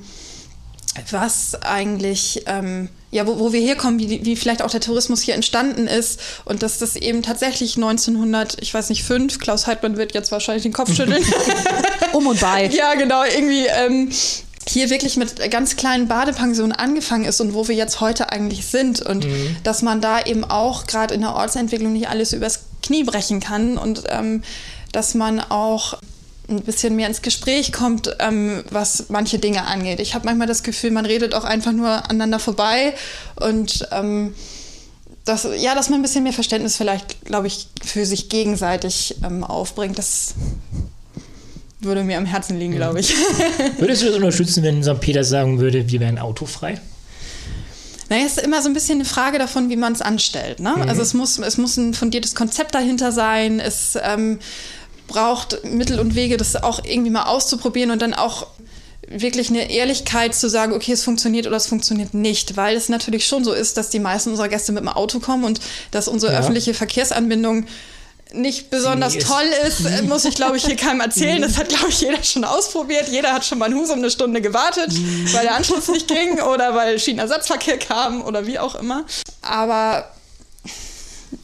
was eigentlich, ähm, ja, wo, wo wir herkommen, wie, wie vielleicht auch der Tourismus hier entstanden ist und dass das eben tatsächlich 1900, ich weiß nicht, fünf, Klaus Heidmann wird jetzt wahrscheinlich den Kopf schütteln. um und bei. Ja, genau, irgendwie ähm, hier wirklich mit ganz kleinen Badepensionen angefangen ist und wo wir jetzt heute eigentlich sind und mhm. dass man da eben auch gerade in der Ortsentwicklung nicht alles übers Knie brechen kann und ähm, dass man auch ein bisschen mehr ins Gespräch kommt, ähm, was manche Dinge angeht. Ich habe manchmal das Gefühl, man redet auch einfach nur aneinander vorbei und ähm, das, ja, dass man ein bisschen mehr Verständnis vielleicht, glaube ich, für sich gegenseitig ähm, aufbringt. Das würde mir am Herzen liegen, glaube ich. Würdest du das unterstützen, wenn St. Peter sagen würde, wir wären autofrei? Naja, es ist immer so ein bisschen eine Frage davon, wie man es anstellt. Ne? Mhm. Also es muss, es muss ein fundiertes Konzept dahinter sein. Es ähm, braucht Mittel und Wege, das auch irgendwie mal auszuprobieren und dann auch wirklich eine Ehrlichkeit zu sagen, okay, es funktioniert oder es funktioniert nicht, weil es natürlich schon so ist, dass die meisten unserer Gäste mit dem Auto kommen und dass unsere ja. öffentliche Verkehrsanbindung nicht besonders ist toll ist, äh, muss ich glaube ich hier keinem erzählen. Das hat glaube ich jeder schon ausprobiert. Jeder hat schon mal einen Husum eine Stunde gewartet, weil der Anschluss nicht ging oder weil Schienenersatzverkehr kam oder wie auch immer. Aber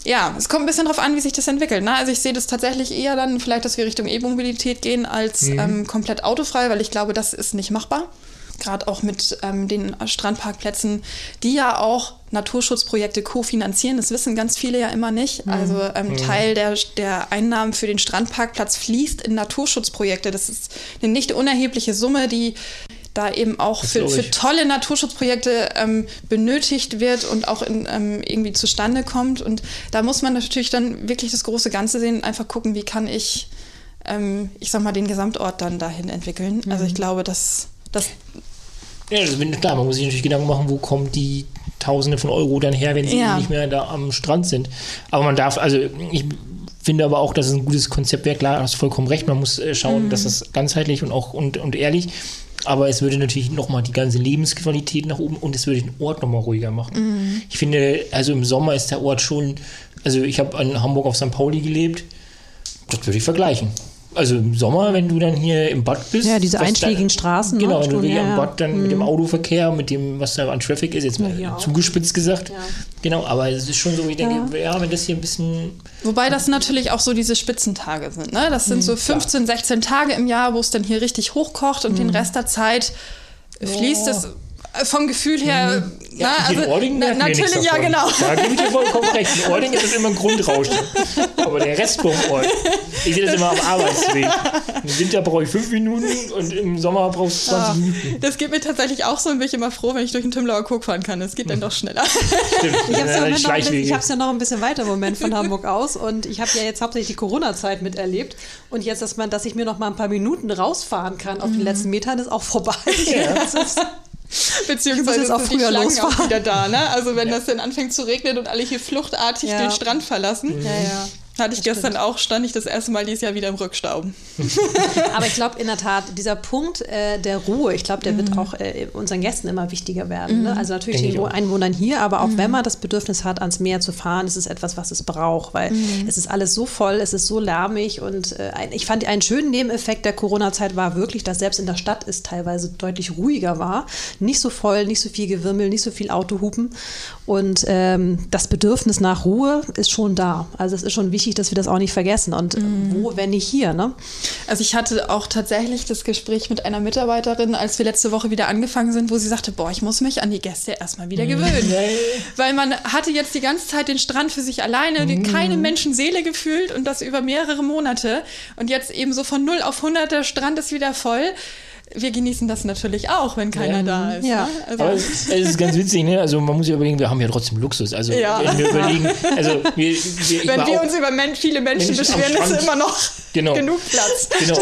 ja, es kommt ein bisschen darauf an, wie sich das entwickelt. Ne? Also ich sehe das tatsächlich eher dann vielleicht, dass wir Richtung E-Mobilität gehen als mhm. ähm, komplett autofrei, weil ich glaube, das ist nicht machbar. Gerade auch mit ähm, den Strandparkplätzen, die ja auch Naturschutzprojekte kofinanzieren. Das wissen ganz viele ja immer nicht. Mhm. Also ähm, mhm. Teil der, der Einnahmen für den Strandparkplatz fließt in Naturschutzprojekte. Das ist eine nicht unerhebliche Summe, die da eben auch für, für, tolle Naturschutzprojekte ähm, benötigt wird und auch in, ähm, irgendwie zustande kommt. Und da muss man natürlich dann wirklich das große Ganze sehen und einfach gucken, wie kann ich, ähm, ich sag mal, den Gesamtort dann dahin entwickeln. Mhm. Also ich glaube, dass das. Ja, also klar, man muss sich natürlich Gedanken machen, wo kommen die Tausende von Euro dann her, wenn sie ja. nicht mehr da am Strand sind. Aber man darf, also ich finde aber auch, dass es ein gutes Konzept wäre. Klar, hast vollkommen recht, man muss äh, schauen, mhm. dass es ganzheitlich und auch und, und ehrlich aber es würde natürlich nochmal die ganze Lebensqualität nach oben und es würde den Ort nochmal ruhiger machen. Mhm. Ich finde, also im Sommer ist der Ort schon, also ich habe in Hamburg auf St. Pauli gelebt, das würde ich vergleichen also im Sommer, wenn du dann hier im Bad bist. Ja, diese einschlägigen Straßen. Genau, wenn du hier ja, im Bad dann mhm. mit dem mhm. Autoverkehr, mit dem, was da an Traffic ist, jetzt mal ja, zugespitzt gesagt. Ja. Genau, aber es ist schon so, ich denke, ja. wenn das hier ein bisschen. Wobei das natürlich auch so diese Spitzentage sind. Ne? Das sind mhm, so 15, 16 Tage im Jahr, wo es dann hier richtig hochkocht und mhm. den Rest der Zeit fließt es vom Gefühl her, mhm. ja, na, also, Ording na, natürlich, ja, genau. Da gebe ich dir vollkommen recht. In Ording ist es immer ein Grundrauschen. Aber der Rest vom Ort, ich sehe das immer am Arbeitsweg. Im Winter brauche ich fünf Minuten und im Sommer brauchst du 20 ja, Minuten. Das geht mir tatsächlich auch so und bin ich immer froh, wenn ich durch den Tümlauer Kog fahren kann. Das geht dann doch schneller. Stimmt. Ich habe es ja, ja, ja noch ein bisschen weiter im Moment von Hamburg aus und ich habe ja jetzt hauptsächlich die Corona-Zeit miterlebt und jetzt, dass man, dass ich mir noch mal ein paar Minuten rausfahren kann auf mhm. den letzten Metern, ist auch vorbei. Ja. Beziehungsweise auch sind die Schlangen losfahren. auch wieder da, ne? Also wenn ja. das dann anfängt zu regnen und alle hier fluchtartig ja. den Strand verlassen. Ja, ja. Hatte ich das gestern stimmt. auch, stand ich das erste Mal dieses Jahr wieder im Rückstau. Aber ich glaube in der Tat, dieser Punkt äh, der Ruhe, ich glaube, der mhm. wird auch äh, unseren Gästen immer wichtiger werden. Ne? Mhm. Ne? Also natürlich Denk den Einwohnern hier, aber auch mhm. wenn man das Bedürfnis hat, ans Meer zu fahren, ist es etwas, was es braucht, weil mhm. es ist alles so voll, es ist so lärmig und äh, ein, ich fand einen schönen Nebeneffekt der Corona-Zeit war wirklich, dass selbst in der Stadt es teilweise deutlich ruhiger war. Nicht so voll, nicht so viel Gewimmel, nicht so viel Autohupen und ähm, das Bedürfnis nach Ruhe ist schon da. Also es ist schon wichtig, wichtig, dass wir das auch nicht vergessen. Und mhm. wo, wenn nicht hier, ne? Also ich hatte auch tatsächlich das Gespräch mit einer Mitarbeiterin, als wir letzte Woche wieder angefangen sind, wo sie sagte, boah, ich muss mich an die Gäste erstmal wieder mhm. gewöhnen. Weil man hatte jetzt die ganze Zeit den Strand für sich alleine, mhm. keine Menschenseele gefühlt und das über mehrere Monate. Und jetzt eben so von 0 auf 100, der Strand ist wieder voll wir genießen das natürlich auch, wenn keiner ja. da ist. Ja. Ne? Also. Aber es, ist ganz witzig, ne? Also man muss ja überlegen, wir haben ja trotzdem Luxus. Also ja. wenn wir überlegen, also wir, wir, wenn wir uns über men viele Menschen, Menschen beschweren, ist immer noch genau. genug Platz. Genau.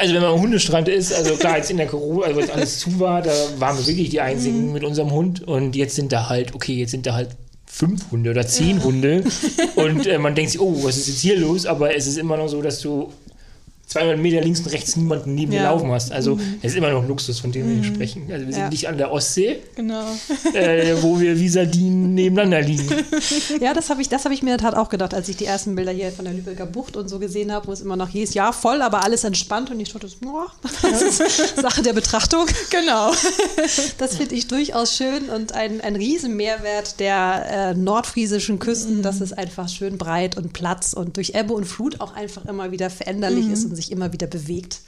Also wenn man am Hundestrand ist, also klar, jetzt in der Corona, also als alles zu war, da waren wir wirklich die Einzigen mhm. mit unserem Hund und jetzt sind da halt, okay, jetzt sind da halt fünf Hunde oder zehn ja. Hunde und äh, man denkt sich, oh, was ist jetzt hier los? Aber es ist immer noch so, dass du 200 Meter links und rechts niemanden neben dir Ja. laufen hast. Also es ist immer noch Luxus, von dem wir hier sprechen. Also wir sind Ja. nicht an der Ostsee, Genau. äh, wo wir wie Sardinen nebeneinander liegen. Ja, das habe ich, das hab ich mir in der Tat auch gedacht, als ich die ersten Bilder hier von der Lübecker Bucht und so gesehen habe, wo es immer noch hieß, ja, voll, aber alles entspannt. Und ich dachte, boah, das ist Sache der Betrachtung. Genau. Das finde ich durchaus schön und ein, ein Riesen-Mehrwert der äh, nordfriesischen Küsten, dass es einfach schön breit und Platz und durch Ebbe und Flut auch einfach immer wieder veränderlich ist und sich immer wieder bewegt.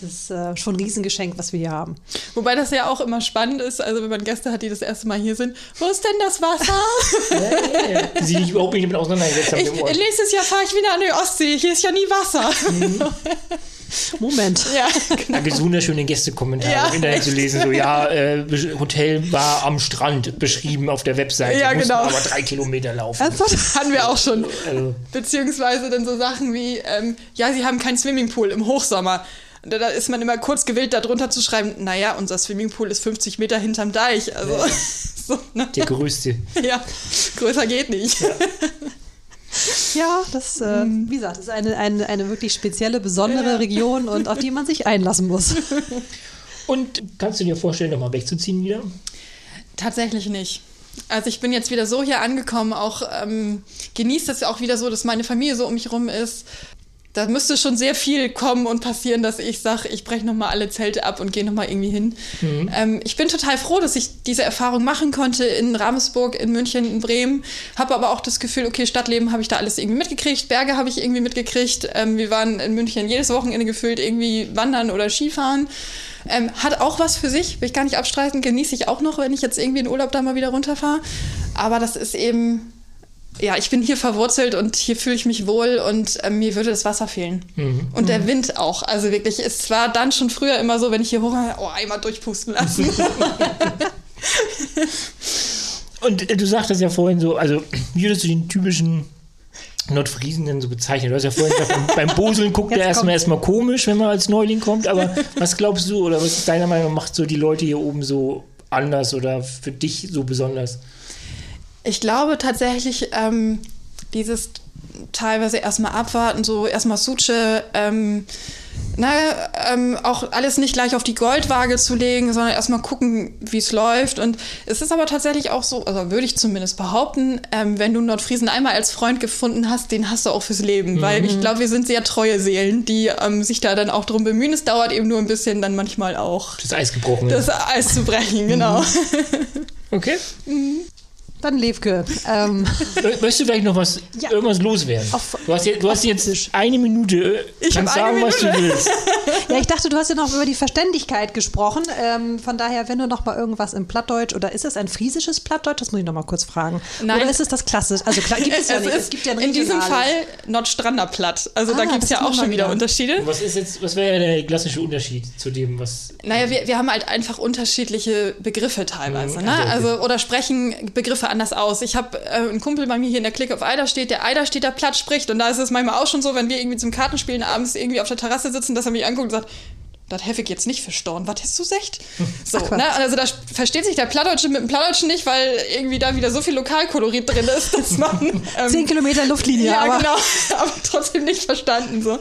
Das ist äh, schon ein Riesengeschenk, was wir hier haben. Wobei das ja auch immer spannend ist, also wenn man Gäste hat, die das erste Mal hier sind, wo ist denn das Wasser? Ja, ja, ja. Die sich überhaupt nicht damit auseinandergesetzt haben. Ich, nächstes Jahr fahre ich wieder an die Ostsee, hier ist ja nie Wasser. Moment. ja, Da gibt es wunderschöne Gästekommentare Ja, im Internet zu lesen. So, ja, äh, Hotel war am Strand beschrieben auf der Webseite. Ja, mussten genau. aber drei Kilometer laufen. Ernsthaft? hatten wir auch schon. Also, Beziehungsweise dann so Sachen wie, ähm, ja, sie haben keinen Swimmingpool im Hochsommer. Und da ist man immer kurz gewillt, darunter zu schreiben, naja, unser Swimmingpool ist 50 Meter hinterm Deich. Also, so, ne? der größte. Ja, größer geht nicht. Ja, das, äh, wie gesagt, ist eine, eine, eine wirklich spezielle, besondere Region und auf die man sich einlassen muss. Und kannst du dir vorstellen, nochmal wegzuziehen wieder? Tatsächlich nicht. Also ich bin jetzt wieder so hier angekommen, auch ähm, genießt es auch wieder so, dass meine Familie so um mich rum ist. Da müsste schon sehr viel kommen und passieren, dass ich sage, ich breche nochmal alle Zelte ab und gehe nochmal irgendwie hin. Ähm, ich bin total froh, dass ich diese Erfahrung machen konnte in Ramsburg, in München, in Bremen. Habe aber auch das Gefühl, okay, Stadtleben habe ich da alles irgendwie mitgekriegt, Berge habe ich irgendwie mitgekriegt. Ähm, wir waren in München jedes Wochenende gefühlt irgendwie wandern oder Skifahren. Ähm, hat auch was für sich, will ich gar nicht abstreiten, genieße ich auch noch, wenn ich jetzt irgendwie in Urlaub da mal wieder runterfahre. Aber das ist eben, ja, ich bin hier verwurzelt und hier fühle ich mich wohl und ähm, mir würde das Wasser fehlen. Und der Wind auch. Also wirklich, es war dann schon früher immer so, wenn ich hier hoch, oh, einmal durchpusten lassen. Und äh, du sagtest ja vorhin so, also wie würdest du den typischen Nordfriesen denn so bezeichnen? Du hast ja vorhin gesagt, beim, Boseln guckt er erstmal erstmal komisch, wenn man als Neuling kommt, aber was glaubst du oder was ist deiner Meinung nach macht so die Leute hier oben so anders oder für dich so besonders? Ich glaube tatsächlich, ähm, dieses teilweise erstmal abwarten, so erstmal Suche, ähm, na, ähm, auch alles nicht gleich auf die Goldwaage zu legen, sondern erstmal gucken, wie es läuft. Und es ist aber tatsächlich auch so, also würde ich zumindest behaupten, ähm, wenn du Nordfriesen einmal als Freund gefunden hast, den hast du auch fürs Leben. Weil ich glaube, wir sind sehr treue Seelen, die ähm, sich da dann auch drum bemühen. Es dauert eben nur ein bisschen dann manchmal auch, Das Eis gebrochen. das Eis zu brechen, genau. Okay. Dann Levke. Ähm, Mö- Möchtest du vielleicht noch was, Ja. irgendwas loswerden? Auf- du hast, jetzt, du hast jetzt eine Minute. äh, Ich kannst eine sagen, was du willst. ja, ich dachte, du hast ja noch über die Verständigkeit gesprochen. Ähm, von daher, wenn du noch mal irgendwas im Plattdeutsch oder ist es ein friesisches Plattdeutsch? Das muss ich noch mal kurz fragen. Nein. Oder ist es das klassische? Also klar, gibt es ja nicht. Es gibt ja ein in diesem. Fall Nordstrander Platt. Also da Ah, gibt das es ja auch schon wieder. Unterschiede. Was ist jetzt, was wäre der klassische Unterschied zu dem, was. Naja, wir, wir haben halt einfach unterschiedliche Begriffe teilweise. Mhm, Ne? also okay. Also, oder sprechen Begriffe anders aus. Ich habe äh, einen Kumpel bei mir hier in der Click auf Eider steht, der Eider steht da platt spricht. Und da ist es manchmal auch schon so, wenn wir irgendwie zum Kartenspielen abends irgendwie auf der Terrasse sitzen, dass er mich anguckt und sagt, das habe ich jetzt nicht verstanden. Was hast du gesagt? So, Ach, ne? Also da versteht sich der Plattdeutsche mit dem Plattdeutschen nicht, weil irgendwie da wieder so viel Lokalkolorit drin ist, dass man ähm, Zehn Kilometer Luftlinie, ja, aber genau, aber trotzdem nicht verstanden so.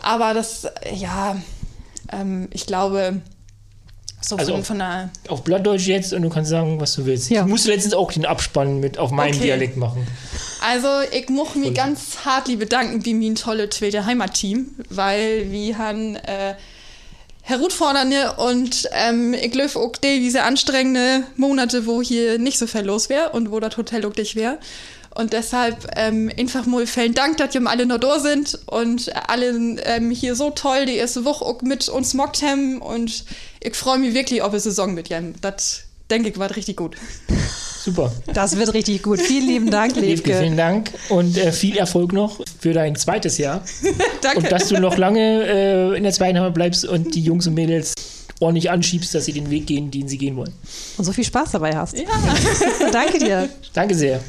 Aber das, ja, ähm, ich glaube, so Also von, auf- von der, Auf Blattdeutsch jetzt und du kannst sagen, was du willst. Ja. Ich musste letztens auch den Abspann mit auf meinem Okay. Dialekt machen. also ich muss mich ganz hart bedanken wie mein tolle zweite Heimatteam, weil wir haben äh, herausfordernde und ähm, ich glaube auch die, diese anstrengende Monate, wo hier nicht so viel los wäre und wo das Hotel auch dich wäre. Und deshalb ähm, einfach mal vielen Dank, dass ihr alle noch da sind und alle ähm, hier so toll die erste Woche auch mit uns mockt haben. Und ich freue mich wirklich auf die Saison mit Jan. Das denke ich war richtig gut. Super. das wird richtig gut. Vielen lieben Dank, Levke, Levke. vielen Dank und äh, viel Erfolg noch für dein zweites Jahr. Danke. Und dass du noch lange äh, in der zweiten Heimat bleibst und die Jungs und Mädels ordentlich anschiebst, dass sie den Weg gehen, den sie gehen wollen. Und so viel Spaß dabei hast. ja. Danke dir. Danke sehr.